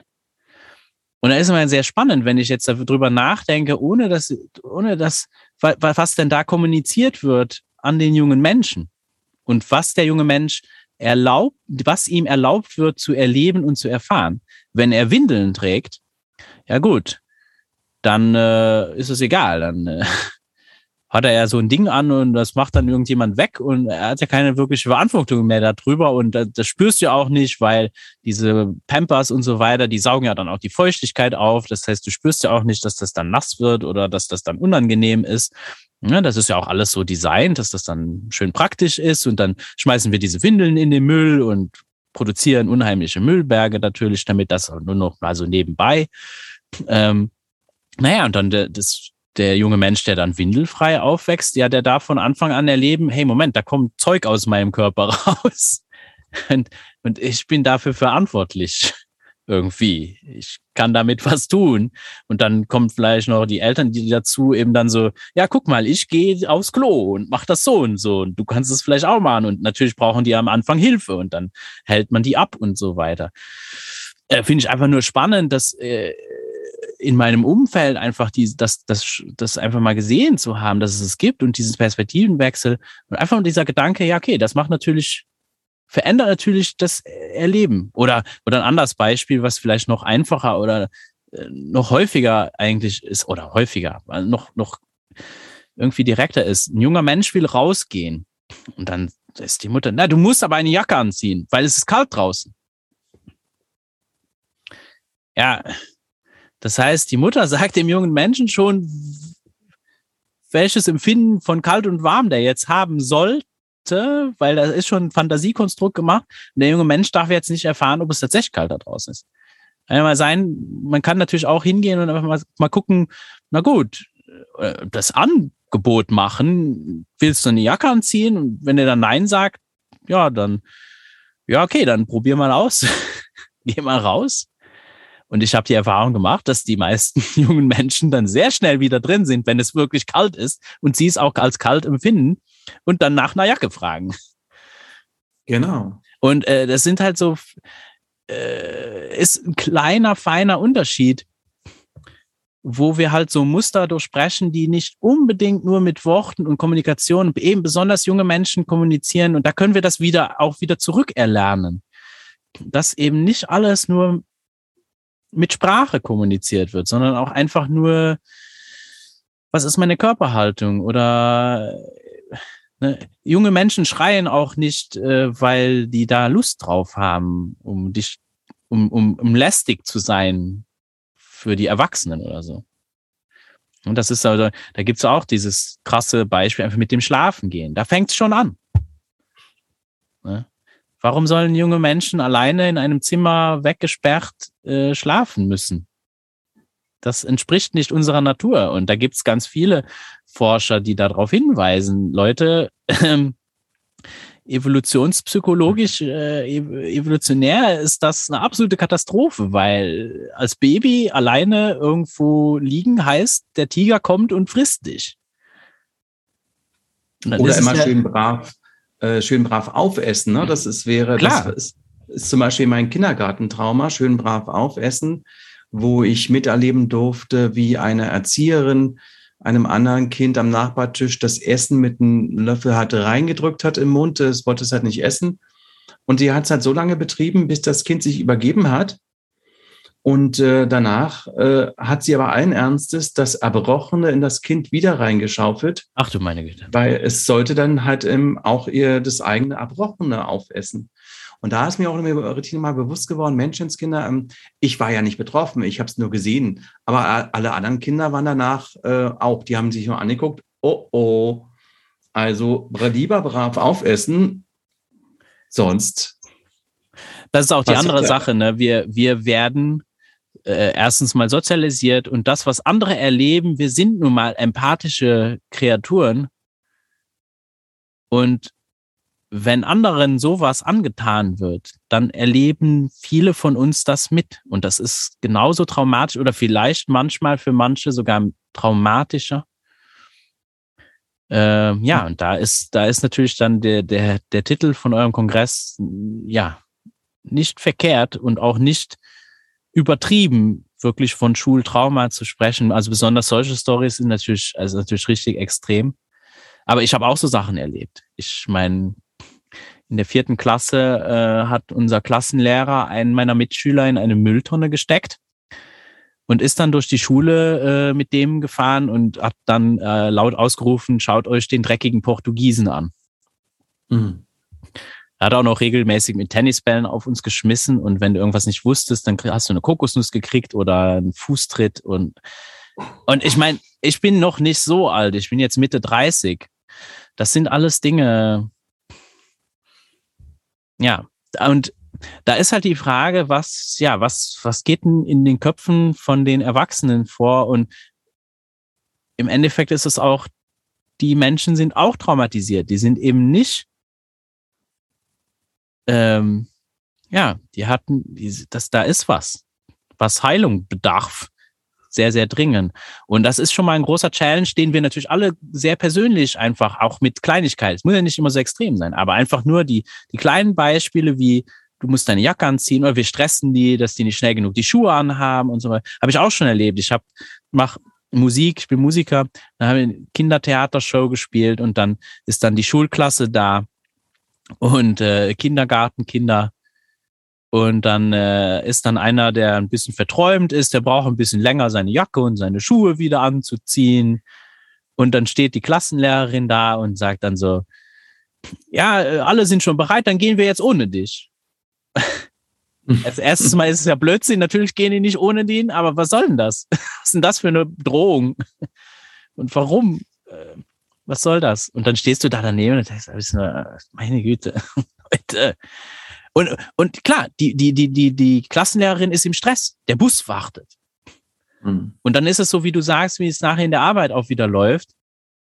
A: Und da ist immer sehr spannend, wenn ich jetzt darüber nachdenke, ohne dass, ohne dass, was denn da kommuniziert wird an den jungen Menschen und was der junge Mensch erlaubt, was ihm erlaubt wird zu erleben und zu erfahren. Wenn er Windeln trägt, ja gut, dann äh, ist es egal, dann äh, hat er ja so ein Ding an und das macht dann irgendjemand weg und er hat ja keine wirkliche Verantwortung mehr darüber und das, das spürst du ja auch nicht, weil diese Pampers und so weiter, die saugen ja dann auch die Feuchtigkeit auf. Das heißt, du spürst ja auch nicht, dass das dann nass wird oder dass das dann unangenehm ist. Ja, das ist ja auch alles so designt, dass das dann schön praktisch ist und dann schmeißen wir diese Windeln in den Müll und produzieren unheimliche Müllberge natürlich, damit das nur noch mal so nebenbei. Ähm, naja, und dann das, der junge Mensch, der dann windelfrei aufwächst, ja, der darf von Anfang an erleben, hey, Moment, da kommt Zeug aus meinem Körper raus. Und, und ich bin dafür verantwortlich irgendwie. Ich kann damit was tun. Und dann kommt vielleicht noch die Eltern, die dazu eben dann so, ja, guck mal, ich gehe aufs Klo und mach das so und so. Und du kannst es vielleicht auch machen. Und natürlich brauchen die am Anfang Hilfe und dann hält man die ab und so weiter. Äh, Finde ich einfach nur spannend, dass äh, in meinem Umfeld einfach die, das, das, das einfach mal gesehen zu haben, dass es es gibt und diesen Perspektivenwechsel und einfach dieser Gedanke, ja, okay, das macht natürlich verändert natürlich das Erleben. Oder, oder ein anderes Beispiel, was vielleicht noch einfacher oder äh, noch häufiger eigentlich ist, oder häufiger, noch, noch irgendwie direkter ist. Ein junger Mensch will rausgehen. Und dann ist die Mutter, na, du musst aber eine Jacke anziehen, weil es ist kalt draußen. Ja, das heißt, die Mutter sagt dem jungen Menschen schon, welches Empfinden von kalt und warm der jetzt haben soll, Konzepte, weil da ist schon ein Fantasiekonstrukt gemacht. Und der junge Mensch darf jetzt nicht erfahren, ob es tatsächlich kalt da draußen ist. Einmal sein, man kann natürlich auch hingehen und einfach mal, mal gucken, na gut, äh, das Angebot machen, willst du eine Jacke anziehen? Und wenn er dann Nein sagt, ja, dann, ja, okay, dann probier mal aus. Geh mal raus. Und ich habe die Erfahrung gemacht, dass die meisten jungen Menschen dann sehr schnell wieder drin sind, wenn es wirklich kalt ist und sie es auch als kalt empfinden und dann nach einer Jacke fragen.
B: Genau.
A: Und äh, das sind halt so, äh, ist ein kleiner, feiner Unterschied, wo wir halt so Muster durchsprechen, die nicht unbedingt nur mit Worten und Kommunikation, eben besonders junge Menschen kommunizieren. Und da können wir das wieder auch wieder zurückerlernen. Dass eben nicht alles nur mit Sprache kommuniziert wird, sondern auch einfach nur, was ist meine Körperhaltung oder Ne? Junge Menschen schreien auch nicht, äh, weil die da Lust drauf haben, um dich, um, um, um lästig zu sein für die Erwachsenen oder so. Und das ist also, da gibt's auch dieses krasse Beispiel einfach mit dem Schlafen gehen. Da fängt's schon an. Ne? Warum sollen junge Menschen alleine in einem Zimmer weggesperrt äh, schlafen müssen? Das entspricht nicht unserer Natur. Und da gibt's ganz viele Forscher, die darauf hinweisen. Leute, ähm, evolutionspsychologisch, äh, evolutionär ist das eine absolute Katastrophe, weil als Baby alleine irgendwo liegen heißt, der Tiger kommt und frisst dich.
B: Oder immer schön brav, äh, schön brav aufessen. Ne? Das ist, wäre, Klar. das ist, ist zum Beispiel mein Kindergartentrauma, schön brav aufessen. wo ich miterleben durfte, wie eine Erzieherin einem anderen Kind am Nachbartisch das Essen mit einem Löffel hat reingedrückt hat im Mund. Es wollte es halt nicht essen. Und sie hat es halt so lange betrieben, bis das Kind sich übergeben hat. Und äh, danach äh, hat sie aber allen Ernstes das Erbrochene in das Kind wieder reingeschaufelt.
A: Ach du meine Güte.
B: Weil es sollte dann halt ähm, auch ihr das eigene Erbrochene aufessen. Und da ist mir auch richtig mal bewusst geworden, Menschenskinder, ähm, ich war ja nicht betroffen, ich habe es nur gesehen. Aber alle anderen Kinder waren danach äh, auch, die haben sich nur angeguckt, oh oh, also lieber brav aufessen, sonst.
A: Das ist auch die andere Sache, ne? Wir, wir werden äh, erstens mal sozialisiert und das, was andere erleben, wir sind nun mal empathische Kreaturen. Und wenn anderen sowas angetan wird, dann erleben viele von uns das mit. Und das ist genauso traumatisch oder vielleicht manchmal für manche sogar traumatischer. Äh, ja, und da ist, da ist natürlich dann der, der, der Titel von eurem Kongress, ja, nicht verkehrt und auch nicht übertrieben, wirklich von Schultrauma zu sprechen. Also besonders solche Stories sind natürlich, also natürlich richtig extrem. Aber ich habe auch so Sachen erlebt. Ich meine, in der vierten Klasse äh, hat unser Klassenlehrer einen meiner Mitschüler in eine Mülltonne gesteckt und ist dann durch die Schule äh, mit dem gefahren und hat dann äh, laut ausgerufen, schaut euch den dreckigen Portugiesen an. Mhm. Er hat auch noch regelmäßig mit Tennisbällen auf uns geschmissen und wenn du irgendwas nicht wusstest, dann hast du eine Kokosnuss gekriegt oder einen Fußtritt und und ich meine, ich bin noch nicht so alt, ich bin jetzt Mitte 30. Das sind alles Dinge, ja, und da ist halt die Frage, was, ja, was, was geht denn in den Köpfen von den Erwachsenen vor? Und im Endeffekt ist es auch, die Menschen sind auch traumatisiert. Die sind eben nicht, ähm, ja, die hatten, die, das, da ist was, was Heilung bedarf sehr, sehr dringend. Und das ist schon mal ein großer Challenge, den wir natürlich alle sehr persönlich einfach auch mit Kleinigkeit, es muss ja nicht immer so extrem sein, aber einfach nur die, die kleinen Beispiele wie du musst deine Jacke anziehen oder wir stressen die, dass die nicht schnell genug die Schuhe anhaben und so weiter. Habe ich auch schon erlebt. Ich habe mach Musik, ich bin Musiker, dann habe ich eine Kindertheatershow gespielt und dann ist dann die Schulklasse da und äh, Kindergartenkinder und dann äh, ist dann einer, der ein bisschen verträumt ist, der braucht ein bisschen länger seine Jacke und seine Schuhe wieder anzuziehen. Und dann steht die Klassenlehrerin da und sagt dann so, ja, äh, alle sind schon bereit, dann gehen wir jetzt ohne dich. Als erstes Mal ist es ja Blödsinn, natürlich gehen die nicht ohne den, aber was soll denn das? Was ist denn das für eine Drohung? Und warum? Äh, was soll das? Und dann stehst du da daneben und denkst, meine Güte, Leute, und, und klar, die, die, die, die, die Klassenlehrerin ist im Stress. Der Bus wartet. Mhm. Und dann ist es so, wie du sagst, wie es nachher in der Arbeit auch wieder läuft.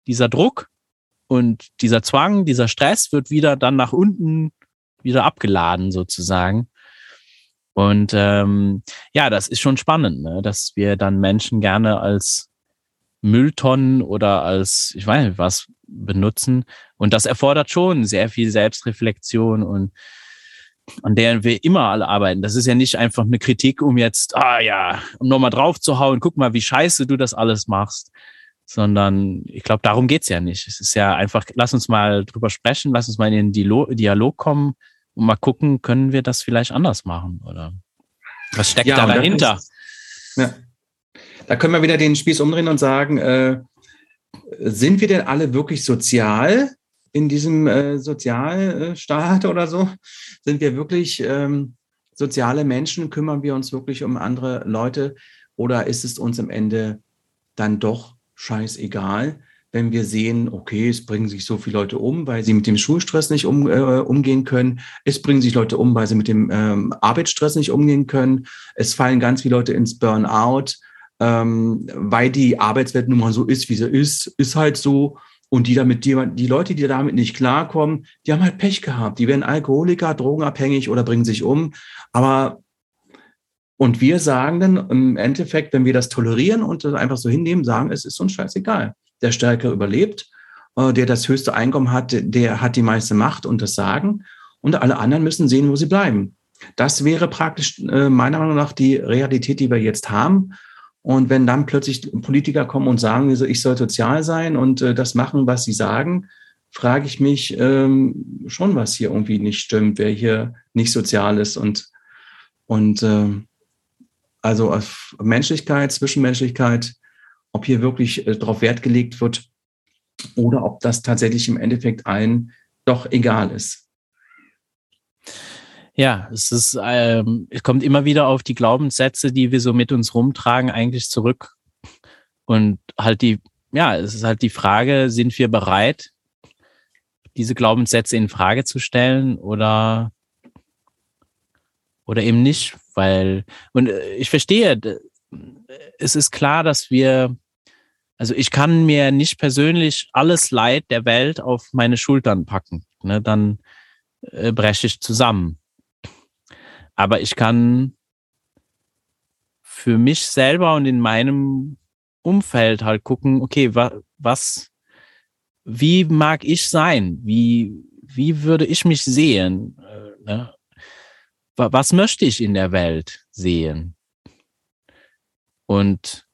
A: Dieser Druck und dieser Zwang, dieser Stress wird wieder dann nach unten wieder abgeladen sozusagen. Und ähm, ja, das ist schon spannend, ne? dass wir dann Menschen gerne als Mülltonnen oder als, ich weiß nicht was, benutzen. Und das erfordert schon sehr viel Selbstreflexion und an der wir immer alle arbeiten. Das ist ja nicht einfach eine Kritik, um jetzt, ah ja, um nochmal drauf zu hauen, guck mal, wie scheiße du das alles machst. Sondern ich glaube, darum geht's ja nicht. Es ist ja einfach, lass uns mal drüber sprechen, lass uns mal in den Dialog kommen und mal gucken, können wir das vielleicht anders machen? Oder was steckt ja, da dahinter? Ist,
B: ja. Da können wir wieder den Spieß umdrehen und sagen, äh, sind wir denn alle wirklich sozial? In diesem äh, Sozialstaat oder so? Sind wir wirklich ähm, soziale Menschen? Kümmern wir uns wirklich um andere Leute? Oder ist es uns am Ende dann doch scheißegal, wenn wir sehen, okay, es bringen sich so viele Leute um, weil sie mit dem Schulstress nicht um, äh, umgehen können. Es bringen sich Leute um, weil sie mit dem ähm, Arbeitsstress nicht umgehen können. Es fallen ganz viele Leute ins Burnout, ähm, weil die Arbeitswelt nun mal so ist, wie sie ist, ist halt so. Und die damit, die, die Leute, die damit nicht klarkommen, die haben halt Pech gehabt. Die werden Alkoholiker, drogenabhängig oder bringen sich um. Aber, und wir sagen dann im Endeffekt, wenn wir das tolerieren und das einfach so hinnehmen, sagen, es ist uns scheißegal. Der Stärker überlebt, äh, der das höchste Einkommen hat, der hat die meiste Macht und das Sagen. Und alle anderen müssen sehen, wo sie bleiben. Das wäre praktisch äh, meiner Meinung nach die Realität, die wir jetzt haben. Und wenn dann plötzlich Politiker kommen und sagen, ich soll sozial sein und äh, das machen, was sie sagen, frage ich mich ähm, schon, was hier irgendwie nicht stimmt, wer hier nicht sozial ist und, und äh, also Menschlichkeit, Zwischenmenschlichkeit, ob hier wirklich äh, darauf Wert gelegt wird oder ob das tatsächlich im Endeffekt allen doch egal ist.
A: Ja, es ist, ähm, es kommt immer wieder auf die Glaubenssätze, die wir so mit uns rumtragen, eigentlich zurück. Und halt die, ja, es ist halt die Frage, sind wir bereit, diese Glaubenssätze in Frage zu stellen oder, oder eben nicht? Weil, und äh, ich verstehe, es ist klar, dass wir, also ich kann mir nicht persönlich alles Leid der Welt auf meine Schultern packen. Ne? Dann äh, breche ich zusammen. Aber ich kann für mich selber und in meinem Umfeld halt gucken, okay, wa was, wie mag ich sein? Wie, wie würde ich mich sehen? Äh, ne? Was möchte ich in der Welt sehen? Und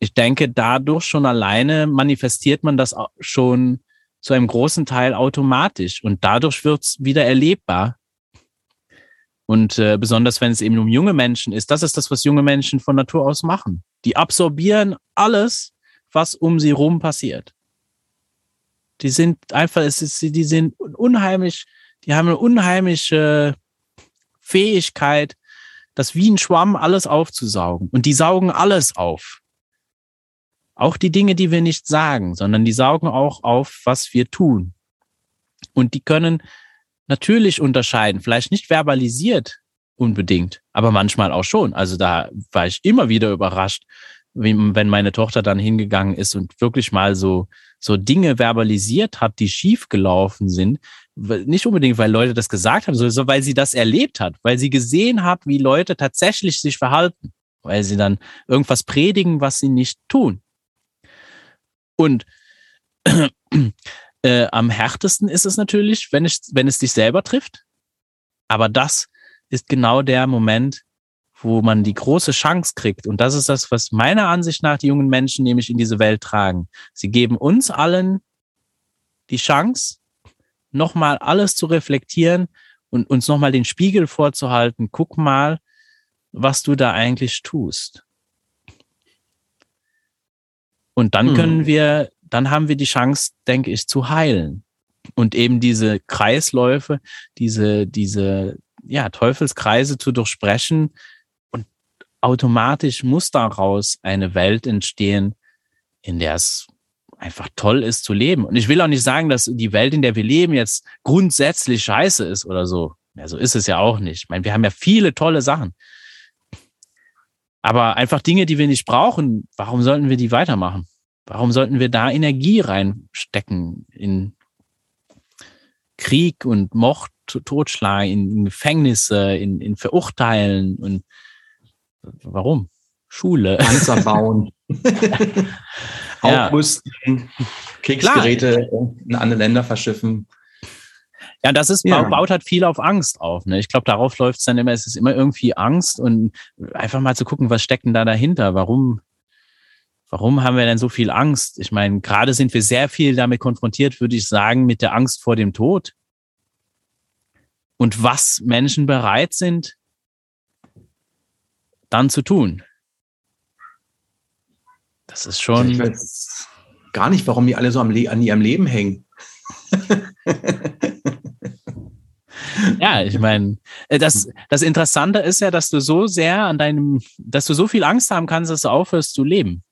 A: ich denke, dadurch schon alleine manifestiert man das schon zu einem großen Teil automatisch und dadurch wird es wieder erlebbar. Und äh, besonders wenn es eben um junge Menschen ist, das ist das, was junge Menschen von Natur aus machen. Die absorbieren alles, was um sie rum passiert. Die sind einfach, es ist, die sind unheimlich, die haben eine unheimliche Fähigkeit, das wie ein Schwamm alles aufzusaugen. Und die saugen alles auf. Auch die Dinge, die wir nicht sagen, sondern die saugen auch auf, was wir tun. Und die können natürlich unterscheiden, vielleicht nicht verbalisiert unbedingt, aber manchmal auch schon. Also da war ich immer wieder überrascht, wenn meine Tochter dann hingegangen ist und wirklich mal so, so Dinge verbalisiert hat, die schief gelaufen sind. Nicht unbedingt, weil Leute das gesagt haben, sondern weil sie das erlebt hat, weil sie gesehen hat, wie Leute tatsächlich sich verhalten, weil sie dann irgendwas predigen, was sie nicht tun. Und äh, am härtesten ist es natürlich, wenn, ich, wenn es dich selber trifft. Aber das ist genau der Moment, wo man die große Chance kriegt. Und das ist das, was meiner Ansicht nach die jungen Menschen nämlich in diese Welt tragen. Sie geben uns allen die Chance, nochmal alles zu reflektieren und uns nochmal den Spiegel vorzuhalten. Guck mal, was du da eigentlich tust. Und dann hm. können wir, dann haben wir die Chance, denke ich, zu heilen. Und eben diese Kreisläufe, diese, diese, ja, Teufelskreise zu durchsprechen. Und automatisch muss daraus eine Welt entstehen, in der es einfach toll ist zu leben. Und ich will auch nicht sagen, dass die Welt, in der wir leben, jetzt grundsätzlich scheiße ist oder so. Ja, so ist es ja auch nicht. Ich meine, wir haben ja viele tolle Sachen. Aber einfach Dinge, die wir nicht brauchen, warum sollten wir die weitermachen? Warum sollten wir da Energie reinstecken in Krieg und Mord, Totschlag, in Gefängnisse, in, in Verurteilen und warum? Schule.
B: Panzer bauen. Aufrüsten, Kriegsgeräte Klar. in andere Länder verschiffen.
A: Ja, das ist, ja. baut halt viel auf Angst auf. Ne? Ich glaube, darauf läuft es dann immer, es ist immer irgendwie Angst und einfach mal zu gucken, was steckt denn da dahinter? Warum, warum haben wir denn so viel Angst? Ich meine, gerade sind wir sehr viel damit konfrontiert, würde ich sagen, mit der Angst vor dem Tod. Und was Menschen bereit sind, dann zu tun. Das ist schon. Ich weiß
B: gar nicht, warum die alle so am Le an ihrem Leben hängen.
A: Ja, ich meine, äh, das, das Interessante ist ja, dass du so sehr an deinem, dass du so viel Angst haben kannst, dass du aufhörst zu leben.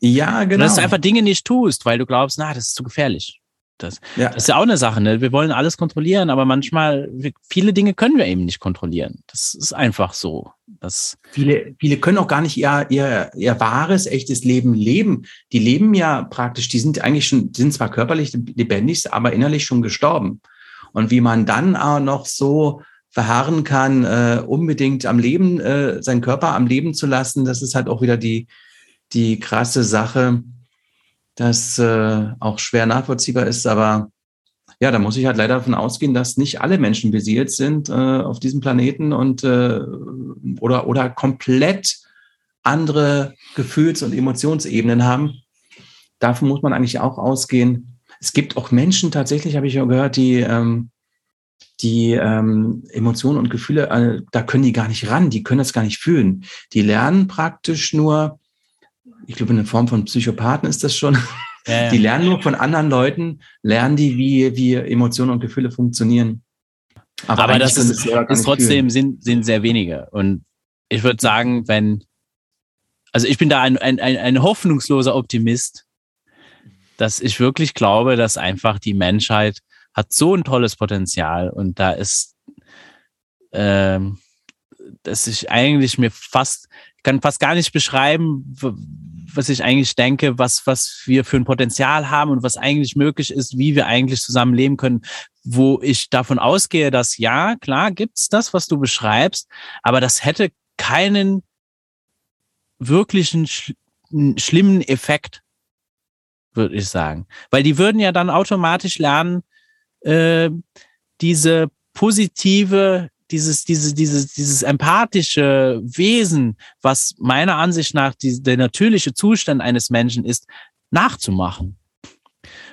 B: Ja, genau. Und
A: dass du einfach Dinge nicht tust, weil du glaubst, na, das ist zu gefährlich. Das, ja. das ist ja auch eine Sache, ne? Wir wollen alles kontrollieren, aber manchmal, viele Dinge können wir eben nicht kontrollieren. Das ist einfach so. Das
B: viele, viele können auch gar nicht ihr, ihr, ihr wahres, echtes Leben leben. Die leben ja praktisch, die sind eigentlich schon, sind zwar körperlich lebendig, aber innerlich schon gestorben. Und wie man dann auch noch so verharren kann, äh, unbedingt am Leben, äh, seinen Körper am Leben zu lassen, das ist halt auch wieder die, die krasse Sache, das äh, auch schwer nachvollziehbar ist, aber ja, da muss ich halt leider davon ausgehen, dass nicht alle Menschen besiedelt sind äh, auf diesem Planeten und äh, oder, oder komplett andere Gefühls- und Emotionsebenen haben. Davon muss man eigentlich auch ausgehen. Es gibt auch Menschen tatsächlich, habe ich ja gehört, die, ähm, die ähm, Emotionen und Gefühle, äh, da können die gar nicht ran, die können das gar nicht fühlen. Die lernen praktisch nur, ich glaube, in der Form von Psychopathen ist das schon, ja, ja. die lernen nur von anderen Leuten, lernen die, wie, wie Emotionen und Gefühle funktionieren.
A: Aber, Aber das ist, ist trotzdem sind, sind sehr wenige. Und ich würde sagen, wenn, also ich bin da ein, ein, ein, ein hoffnungsloser Optimist, dass ich wirklich glaube, dass einfach die Menschheit hat so ein tolles Potenzial und da ist, ähm, dass ich eigentlich mir fast, ich kann fast gar nicht beschreiben, was ich eigentlich denke, was, was wir für ein Potenzial haben und was eigentlich möglich ist, wie wir eigentlich zusammen leben können, wo ich davon ausgehe, dass ja, klar gibt's das, was du beschreibst, aber das hätte keinen wirklichen sch schlimmen Effekt, würde ich sagen. Weil die würden ja dann automatisch lernen, äh, diese positive, dieses, dieses, dieses, dieses empathische Wesen, was meiner Ansicht nach die, der natürliche Zustand eines Menschen ist, nachzumachen.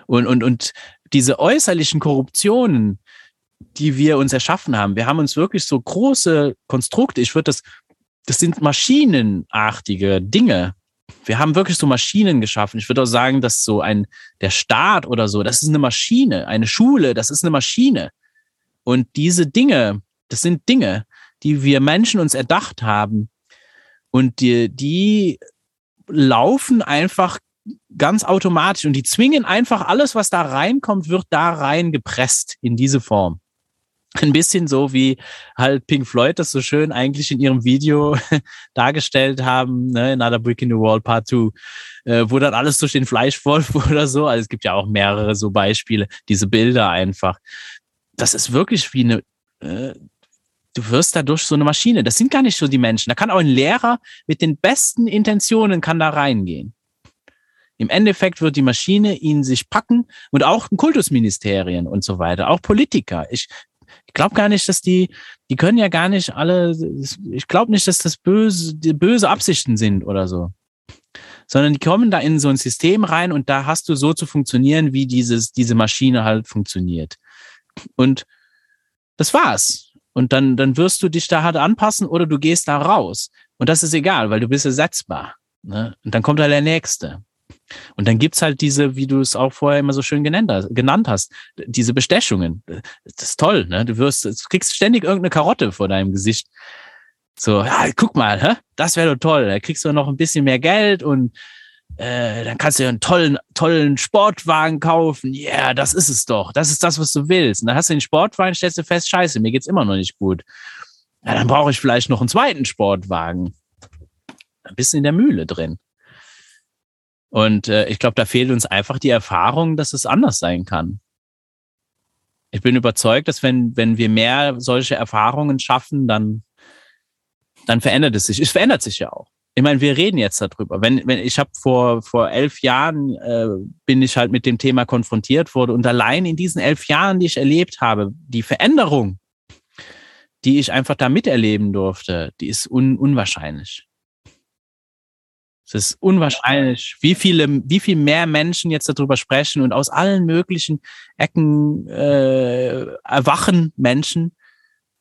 A: Und, und, und diese äußerlichen Korruptionen, die wir uns erschaffen haben, wir haben uns wirklich so große Konstrukte, ich würde das, das sind maschinenartige Dinge, wir haben wirklich so Maschinen geschaffen. Ich würde auch sagen, dass so ein, der Staat oder so, das ist eine Maschine. Eine Schule, das ist eine Maschine. Und diese Dinge, das sind Dinge, die wir Menschen uns erdacht haben. Und die, die laufen einfach ganz automatisch und die zwingen einfach alles, was da reinkommt, wird da rein gepresst in diese Form ein bisschen so wie halt Pink Floyd das so schön eigentlich in ihrem Video dargestellt haben, ne, Another Brick in the Wall Part 2, äh, wo dann alles durch den Fleischwolf oder so, also es gibt ja auch mehrere so Beispiele, diese Bilder einfach. Das ist wirklich wie eine, äh, du wirst dadurch so eine Maschine. Das sind gar nicht so die Menschen. Da kann auch ein Lehrer mit den besten Intentionen kann da reingehen. Im Endeffekt wird die Maschine ihn sich packen und auch Kultusministerien und so weiter, auch Politiker. Ich ich glaube gar nicht, dass die, die können ja gar nicht alle, ich glaube nicht, dass das böse, böse Absichten sind oder so. Sondern die kommen da in so ein System rein und da hast du so zu funktionieren, wie dieses, diese Maschine halt funktioniert. Und das war's. Und dann, dann wirst du dich da halt anpassen oder du gehst da raus. Und das ist egal, weil du bist ersetzbar. Ne? Und dann kommt da der Nächste. Und dann gibt's halt diese, wie du es auch vorher immer so schön genannt hast, genannt hast diese Bestechungen. Das ist toll, ne? Du wirst, du kriegst ständig irgendeine Karotte vor deinem Gesicht. So, ja, guck mal, hä? das wäre doch toll. Da kriegst du noch ein bisschen mehr Geld und äh, dann kannst du dir einen tollen, tollen Sportwagen kaufen. Ja, yeah, das ist es doch. Das ist das, was du willst. Und dann hast du den Sportwagen, stellst du fest, scheiße, mir geht's immer noch nicht gut. Ja, dann brauche ich vielleicht noch einen zweiten Sportwagen. Ein bisschen in der Mühle drin. Und äh, ich glaube, da fehlt uns einfach die Erfahrung, dass es anders sein kann. Ich bin überzeugt, dass wenn, wenn wir mehr solche Erfahrungen schaffen, dann, dann verändert es sich. Es verändert sich ja auch. Ich meine, wir reden jetzt darüber. Wenn, wenn ich habe vor vor elf Jahren äh, bin ich halt mit dem Thema konfrontiert wurde und allein in diesen elf Jahren, die ich erlebt habe, die Veränderung, die ich einfach da miterleben durfte, die ist un, unwahrscheinlich. Es ist unwahrscheinlich, wie viele, wie viel mehr Menschen jetzt darüber sprechen und aus allen möglichen Ecken äh, erwachen Menschen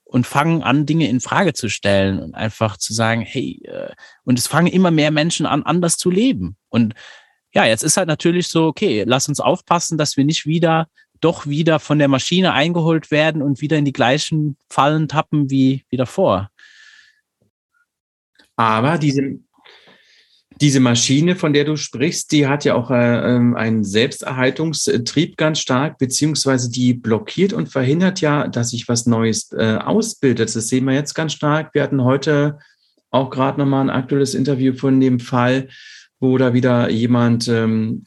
A: und fangen an, Dinge in Frage zu stellen und einfach zu sagen, hey, äh, und es fangen immer mehr Menschen an, anders zu leben. Und ja, jetzt ist halt natürlich so, okay, lass uns aufpassen, dass wir nicht wieder doch wieder von der Maschine eingeholt werden und wieder in die gleichen Fallen tappen wie, wie davor.
B: Aber diese, diese Maschine, von der du sprichst, die hat ja auch äh, ähm, einen Selbsterhaltungstrieb ganz stark, beziehungsweise die blockiert und verhindert ja, dass sich was Neues äh, ausbildet. Das sehen wir jetzt ganz stark. Wir hatten heute auch gerade nochmal ein aktuelles Interview von dem Fall, wo da wieder jemand ähm,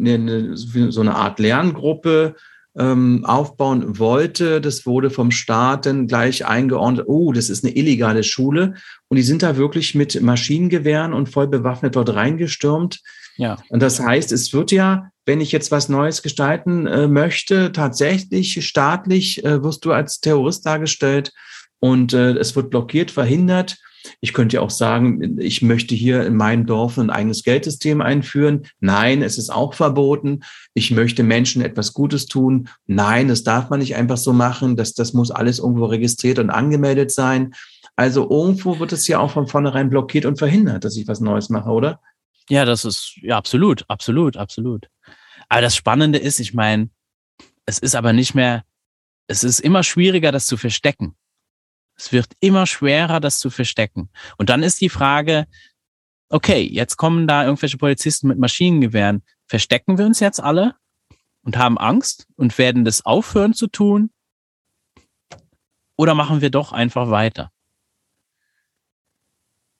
B: eine, so eine Art Lerngruppe ähm, aufbauen wollte. Das wurde vom Staat dann gleich eingeordnet, oh, das ist eine illegale Schule. Und die sind da wirklich mit Maschinengewehren und voll bewaffnet dort reingestürmt. Ja. Und das heißt, es wird ja, wenn ich jetzt was Neues gestalten äh, möchte, tatsächlich staatlich äh, wirst du als Terrorist dargestellt und äh, es wird blockiert, verhindert. Ich könnte ja auch sagen, ich möchte hier in meinem Dorf ein eigenes Geldsystem einführen. Nein, es ist auch verboten. Ich möchte Menschen etwas Gutes tun. Nein, das darf man nicht einfach so machen. Das, das muss alles irgendwo registriert und angemeldet sein. Also irgendwo wird es ja auch von vornherein blockiert und verhindert, dass ich was Neues mache, oder?
A: Ja, das ist, ja, absolut, absolut, absolut. Aber das Spannende ist, ich meine, es ist aber nicht mehr, es ist immer schwieriger, das zu verstecken. Es wird immer schwerer, das zu verstecken. Und dann ist die Frage, okay, jetzt kommen da irgendwelche Polizisten mit Maschinengewehren. Verstecken wir uns jetzt alle und haben Angst und werden das aufhören zu tun? Oder machen wir doch einfach weiter?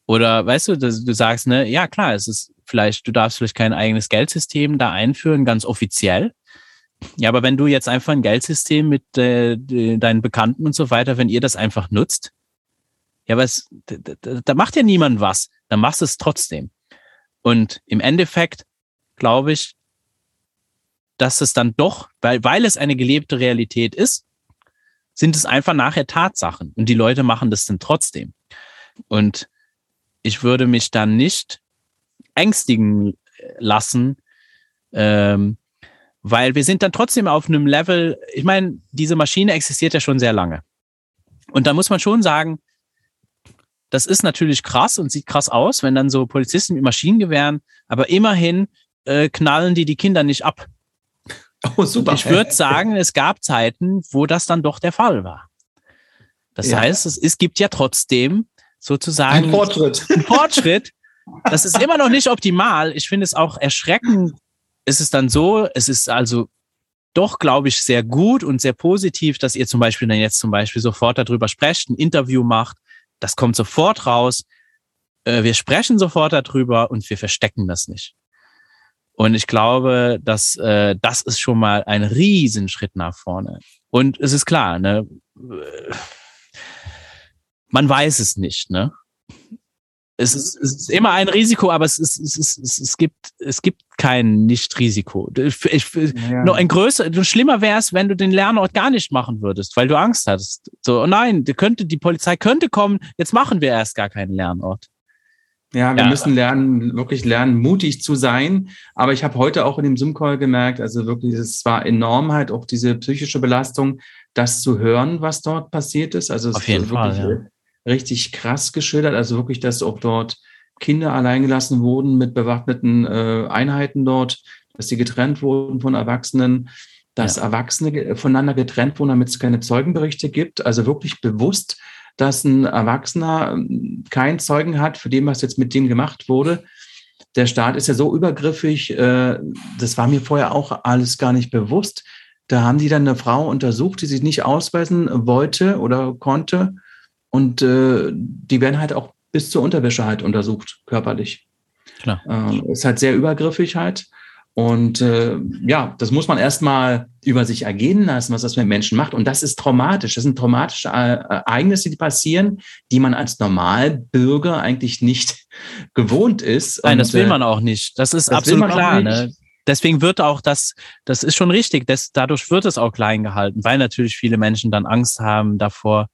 A: Oder weißt du, du sagst, ne, ja klar, es ist vielleicht, du darfst vielleicht kein eigenes Geldsystem da einführen, ganz offiziell. Ja, aber wenn du jetzt einfach ein Geldsystem mit äh, deinen Bekannten und so weiter, wenn ihr das einfach nutzt, ja, was, da, da macht ja niemand was, dann machst du es trotzdem. Und im Endeffekt glaube ich, dass es dann doch, weil, weil es eine gelebte Realität ist, sind es einfach nachher Tatsachen und die Leute machen das dann trotzdem. Und ich würde mich dann nicht ängstigen lassen, ähm, weil wir sind dann trotzdem auf einem Level, ich meine, diese Maschine existiert ja schon sehr lange. Und da muss man schon sagen, das ist natürlich krass und sieht krass aus, wenn dann so Polizisten mit Maschinengewehren, aber immerhin äh, knallen die die Kinder nicht ab. Oh, super. Ich würde sagen, es gab Zeiten, wo das dann doch der Fall war. Das ja. heißt, es, es gibt ja trotzdem sozusagen
B: ein Fortschritt.
A: Ein Fortschritt. Das ist immer noch nicht optimal. Ich finde es auch erschreckend, ist es dann so, es ist also doch, glaube ich, sehr gut und sehr positiv, dass ihr zum Beispiel dann jetzt zum Beispiel sofort darüber sprecht, ein Interview macht. Das kommt sofort raus. Äh, wir sprechen sofort darüber und wir verstecken das nicht. Und ich glaube, dass äh, das ist schon mal ein Riesenschritt nach vorne. Und es ist klar, ne? Man weiß es nicht, ne? Es ist, es ist immer ein Risiko, aber es, ist, es, ist, es, gibt, es gibt kein Nicht-Risiko. Ich, ich, ja. Noch ein größer, schlimmer wäre es, wenn du den Lernort gar nicht machen würdest, weil du Angst hattest. So, oh nein, die könnte, die Polizei könnte kommen, jetzt machen wir erst gar keinen Lernort.
B: Ja, wir ja. müssen lernen, wirklich lernen, mutig zu sein. Aber ich habe heute auch in dem Zoom-Call gemerkt, also wirklich, es war enorm halt auch diese psychische Belastung, das zu hören, was dort passiert ist. Also
A: Auf jeden Fall, ja
B: richtig krass geschildert. Also wirklich, dass auch dort Kinder alleingelassen wurden mit bewaffneten äh, Einheiten dort, dass sie getrennt wurden von Erwachsenen, dass ja. Erwachsene voneinander getrennt wurden, damit es keine Zeugenberichte gibt. Also wirklich bewusst, dass ein Erwachsener ähm, keinen Zeugen hat für dem, was jetzt mit dem gemacht wurde. Der Staat ist ja so übergriffig, äh, das war mir vorher auch alles gar nicht bewusst. Da haben die dann eine Frau untersucht, die sich nicht ausweisen wollte oder konnte und äh, die werden halt auch bis zur Unterwäsche halt untersucht, körperlich. Klar. Ähm, ist halt sehr übergriffig halt. Und äh, ja, das muss man erstmal über sich ergehen lassen, was das mit Menschen macht. Und das ist traumatisch. Das sind traumatische Ereignisse, die passieren, die man als Normalbürger eigentlich nicht gewohnt ist.
A: Nein, Und, das will äh, man auch nicht. Das ist das absolut klar. Ne? Deswegen wird auch das, das ist schon richtig. Das, dadurch wird es auch klein gehalten, weil natürlich viele Menschen dann Angst haben davor,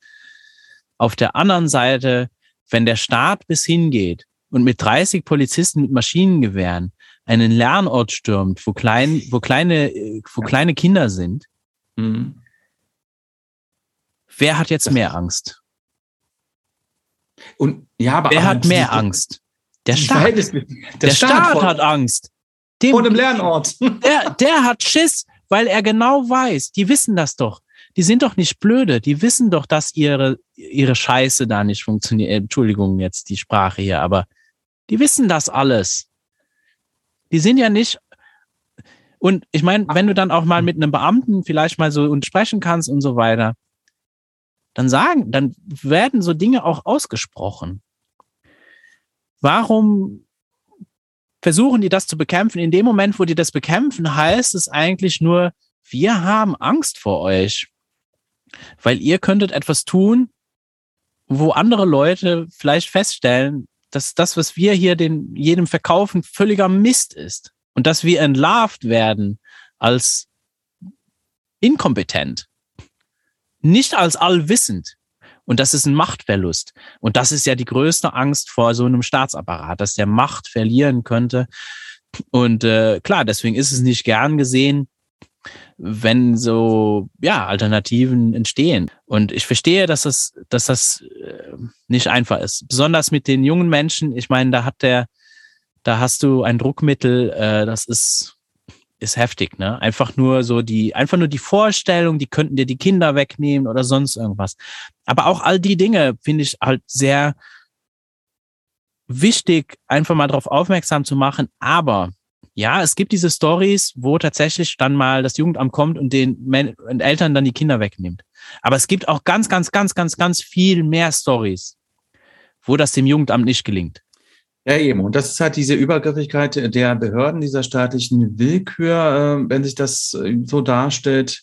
A: auf der anderen Seite, wenn der Staat bis hingeht und mit 30 Polizisten mit Maschinengewehren einen Lernort stürmt, wo klein, wo kleine, wo kleine Kinder sind, mhm. wer hat jetzt mehr Angst?
B: Und ja, aber
A: wer hat mehr Angst? Der Staat. Der, der Staat, Staat hat Angst.
B: Dem, vor dem Lernort.
A: Der, der hat Schiss, weil er genau weiß, die wissen das doch die sind doch nicht blöde. Die wissen doch, dass ihre, ihre Scheiße da nicht funktioniert. Äh, Entschuldigung jetzt die Sprache hier, aber die wissen das alles. Die sind ja nicht. Und ich meine, wenn du dann auch mal mit einem Beamten vielleicht mal so und sprechen kannst und so weiter, dann sagen, dann werden so Dinge auch ausgesprochen. Warum versuchen die das zu bekämpfen? In dem Moment, wo die das bekämpfen, heißt es eigentlich nur, wir haben Angst vor euch. Weil ihr könntet etwas tun, wo andere Leute vielleicht feststellen, dass das, was wir hier den, jedem verkaufen, völliger Mist ist. Und dass wir entlarvt werden als inkompetent, nicht als allwissend. Und das ist ein Machtverlust. Und das ist ja die größte Angst vor so einem Staatsapparat, dass der Macht verlieren könnte. Und äh, klar, deswegen ist es nicht gern gesehen, wenn so ja Alternativen entstehen. Und ich verstehe, dass das, dass das äh, nicht einfach ist. Besonders mit den jungen Menschen. Ich meine, da hat der, da hast du ein Druckmittel, äh, das ist ist heftig, ne? Einfach nur so die, einfach nur die Vorstellung, die könnten dir die Kinder wegnehmen oder sonst irgendwas. Aber auch all die Dinge finde ich halt sehr wichtig, einfach mal darauf aufmerksam zu machen. Aber ja, es gibt diese Stories, wo tatsächlich dann mal das Jugendamt kommt und den und Eltern dann die Kinder wegnimmt. Aber es gibt auch ganz, ganz, ganz, ganz, ganz viel mehr Stories, wo das dem Jugendamt nicht gelingt.
B: Ja, eben. Und das ist halt diese Übergriffigkeit der Behörden, dieser staatlichen Willkür, äh, wenn sich das äh, so darstellt.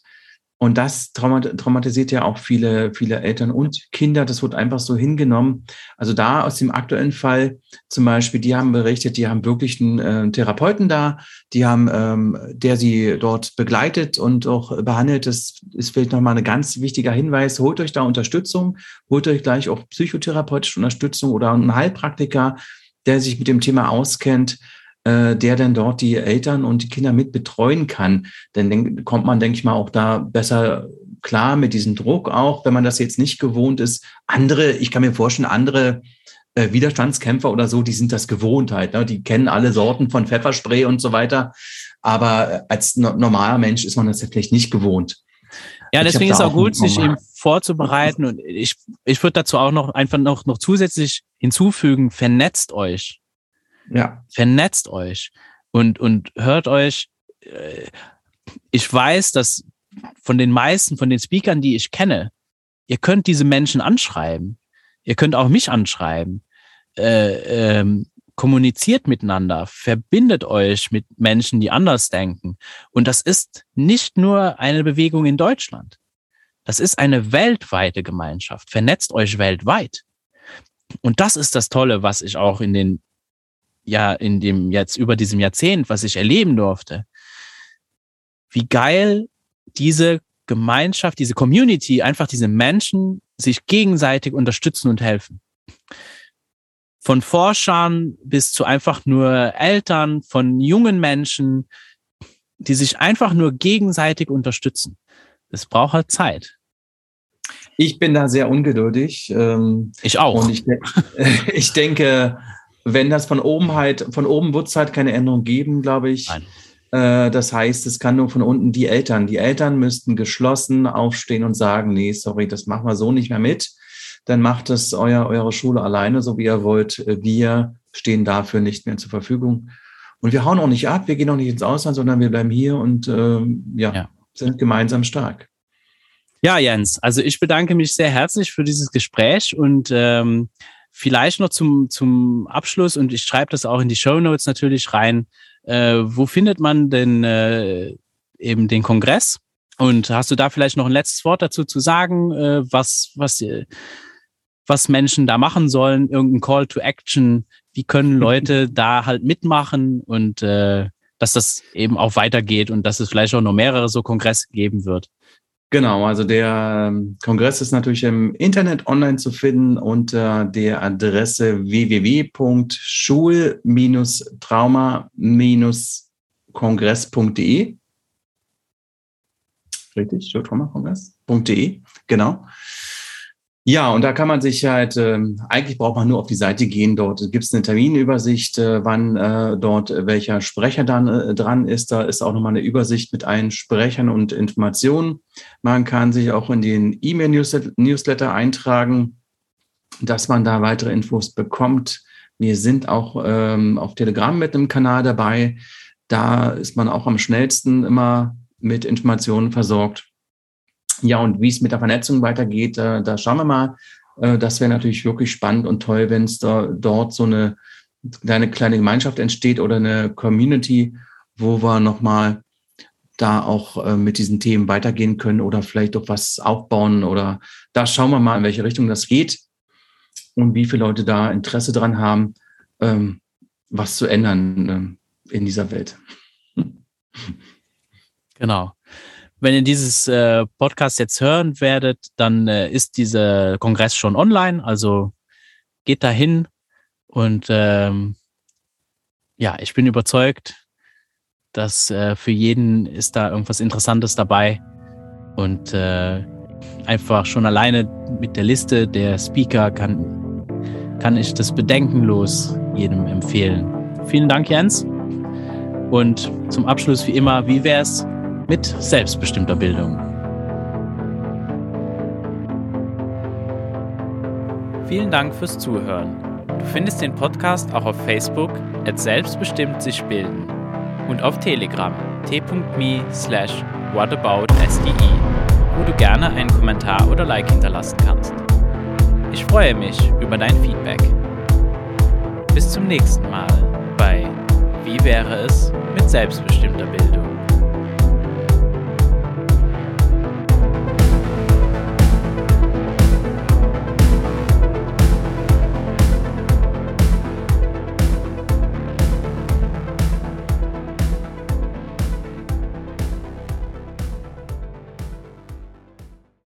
B: Und das traumatisiert ja auch viele, viele Eltern und Kinder. Das wird einfach so hingenommen. Also da aus dem aktuellen Fall zum Beispiel, die haben berichtet, die haben wirklich einen äh, Therapeuten da, die haben, ähm, der sie dort begleitet und auch behandelt. Das ist vielleicht nochmal ein ganz wichtiger Hinweis. Holt euch da Unterstützung, holt euch gleich auch psychotherapeutische Unterstützung oder einen Heilpraktiker, der sich mit dem Thema auskennt, äh, der dann dort die Eltern und die Kinder mit betreuen kann. Denn dann kommt man, denke ich mal, auch da besser klar mit diesem Druck auch, wenn man das jetzt nicht gewohnt ist. Andere, ich kann mir vorstellen, andere äh, Widerstandskämpfer oder so, die sind das gewohnt halt. Ne? Die kennen alle Sorten von Pfefferspray und so weiter. Aber als no normaler Mensch ist man das ja vielleicht nicht gewohnt.
A: Ja, deswegen ist es auch gut, sich eben vorzubereiten. Und ich, ich würde dazu auch noch einfach noch, noch zusätzlich hinzufügen, vernetzt euch. Ja. Vernetzt euch und, und hört euch. Äh, ich weiß, dass von den meisten, von den Speakern, die ich kenne, ihr könnt diese Menschen anschreiben. Ihr könnt auch mich anschreiben. Äh, ähm, kommuniziert miteinander, verbindet euch mit Menschen, die anders denken. Und das ist nicht nur eine Bewegung in Deutschland. Das ist eine weltweite Gemeinschaft. Vernetzt euch weltweit. Und das ist das Tolle, was ich auch in den, ja, in dem jetzt über diesem Jahrzehnt, was ich erleben durfte. Wie geil diese Gemeinschaft, diese Community, einfach diese Menschen sich gegenseitig unterstützen und helfen von Forschern bis zu einfach nur Eltern, von jungen Menschen, die sich einfach nur gegenseitig unterstützen. Es braucht halt Zeit.
B: Ich bin da sehr ungeduldig.
A: Ähm, ich auch.
B: Und ich, ich denke, wenn das von oben halt, von oben wird es halt keine Änderung geben, glaube ich. Äh, das heißt, es kann nur von unten die Eltern. Die Eltern müssten geschlossen aufstehen und sagen, nee, sorry, das machen wir so nicht mehr mit dann macht es euer, eure Schule alleine, so wie ihr wollt. Wir stehen dafür nicht mehr zur Verfügung. Und wir hauen auch nicht ab, wir gehen auch nicht ins Ausland, sondern wir bleiben hier und ähm, ja, ja, sind gemeinsam stark.
A: Ja, Jens, also ich bedanke mich sehr herzlich für dieses Gespräch und ähm, vielleicht noch zum, zum Abschluss, und ich schreibe das auch in die Show Notes natürlich rein, äh, wo findet man denn äh, eben den Kongress? Und hast du da vielleicht noch ein letztes Wort dazu zu sagen, äh, was, was, äh, was Menschen da machen sollen, irgendein Call to Action, wie können Leute da halt mitmachen und äh, dass das eben auch weitergeht und dass es vielleicht auch noch mehrere so Kongresse geben wird.
B: Genau, also der ähm, Kongress ist natürlich im Internet online zu finden unter der Adresse www.schul-trauma-kongress.de. Richtig, schultraumakongress.de, genau. Ja, und da kann man sich halt, äh, eigentlich braucht man nur auf die Seite gehen. Dort gibt es eine Terminübersicht, äh, wann äh, dort welcher Sprecher dann äh, dran ist. Da ist auch nochmal eine Übersicht mit allen Sprechern und Informationen. Man kann sich auch in den E-Mail-Newsletter eintragen, dass man da weitere Infos bekommt. Wir sind auch ähm, auf Telegram mit einem Kanal dabei. Da ist man auch am schnellsten immer mit Informationen versorgt. Ja, und wie es mit der Vernetzung weitergeht, äh, da schauen wir mal. Äh, das wäre natürlich wirklich spannend und toll, wenn es da, dort so eine kleine, kleine Gemeinschaft entsteht oder eine Community, wo wir nochmal da auch äh, mit diesen Themen weitergehen können oder vielleicht auch was aufbauen oder da schauen wir mal, in welche Richtung das geht und wie viele Leute da Interesse dran haben. ähm, was zu ändern ähm, in dieser Welt.
A: Genau. Wenn ihr dieses äh, Podcast jetzt hören werdet, dann äh, ist dieser Kongress schon online. Also geht dahin und ähm, ja, ich bin überzeugt, dass äh, für jeden ist da irgendwas Interessantes dabei und äh, einfach schon alleine mit der Liste der Speaker kann, kann ich das bedenkenlos jedem empfehlen. Vielen Dank, Jens. Und zum Abschluss wie immer, wie wäre es mit selbstbestimmter Bildung?
C: Vielen Dank fürs Zuhören. Du findest den Podcast auch auf Facebook at selbstbestimmt sich bilden und auf Telegram t.me slash whataboutsde, wo du gerne einen Kommentar oder Like hinterlassen kannst. Ich freue mich über dein Feedback. Bis zum nächsten Mal bei Wie wäre es mit selbstbestimmter Bildung?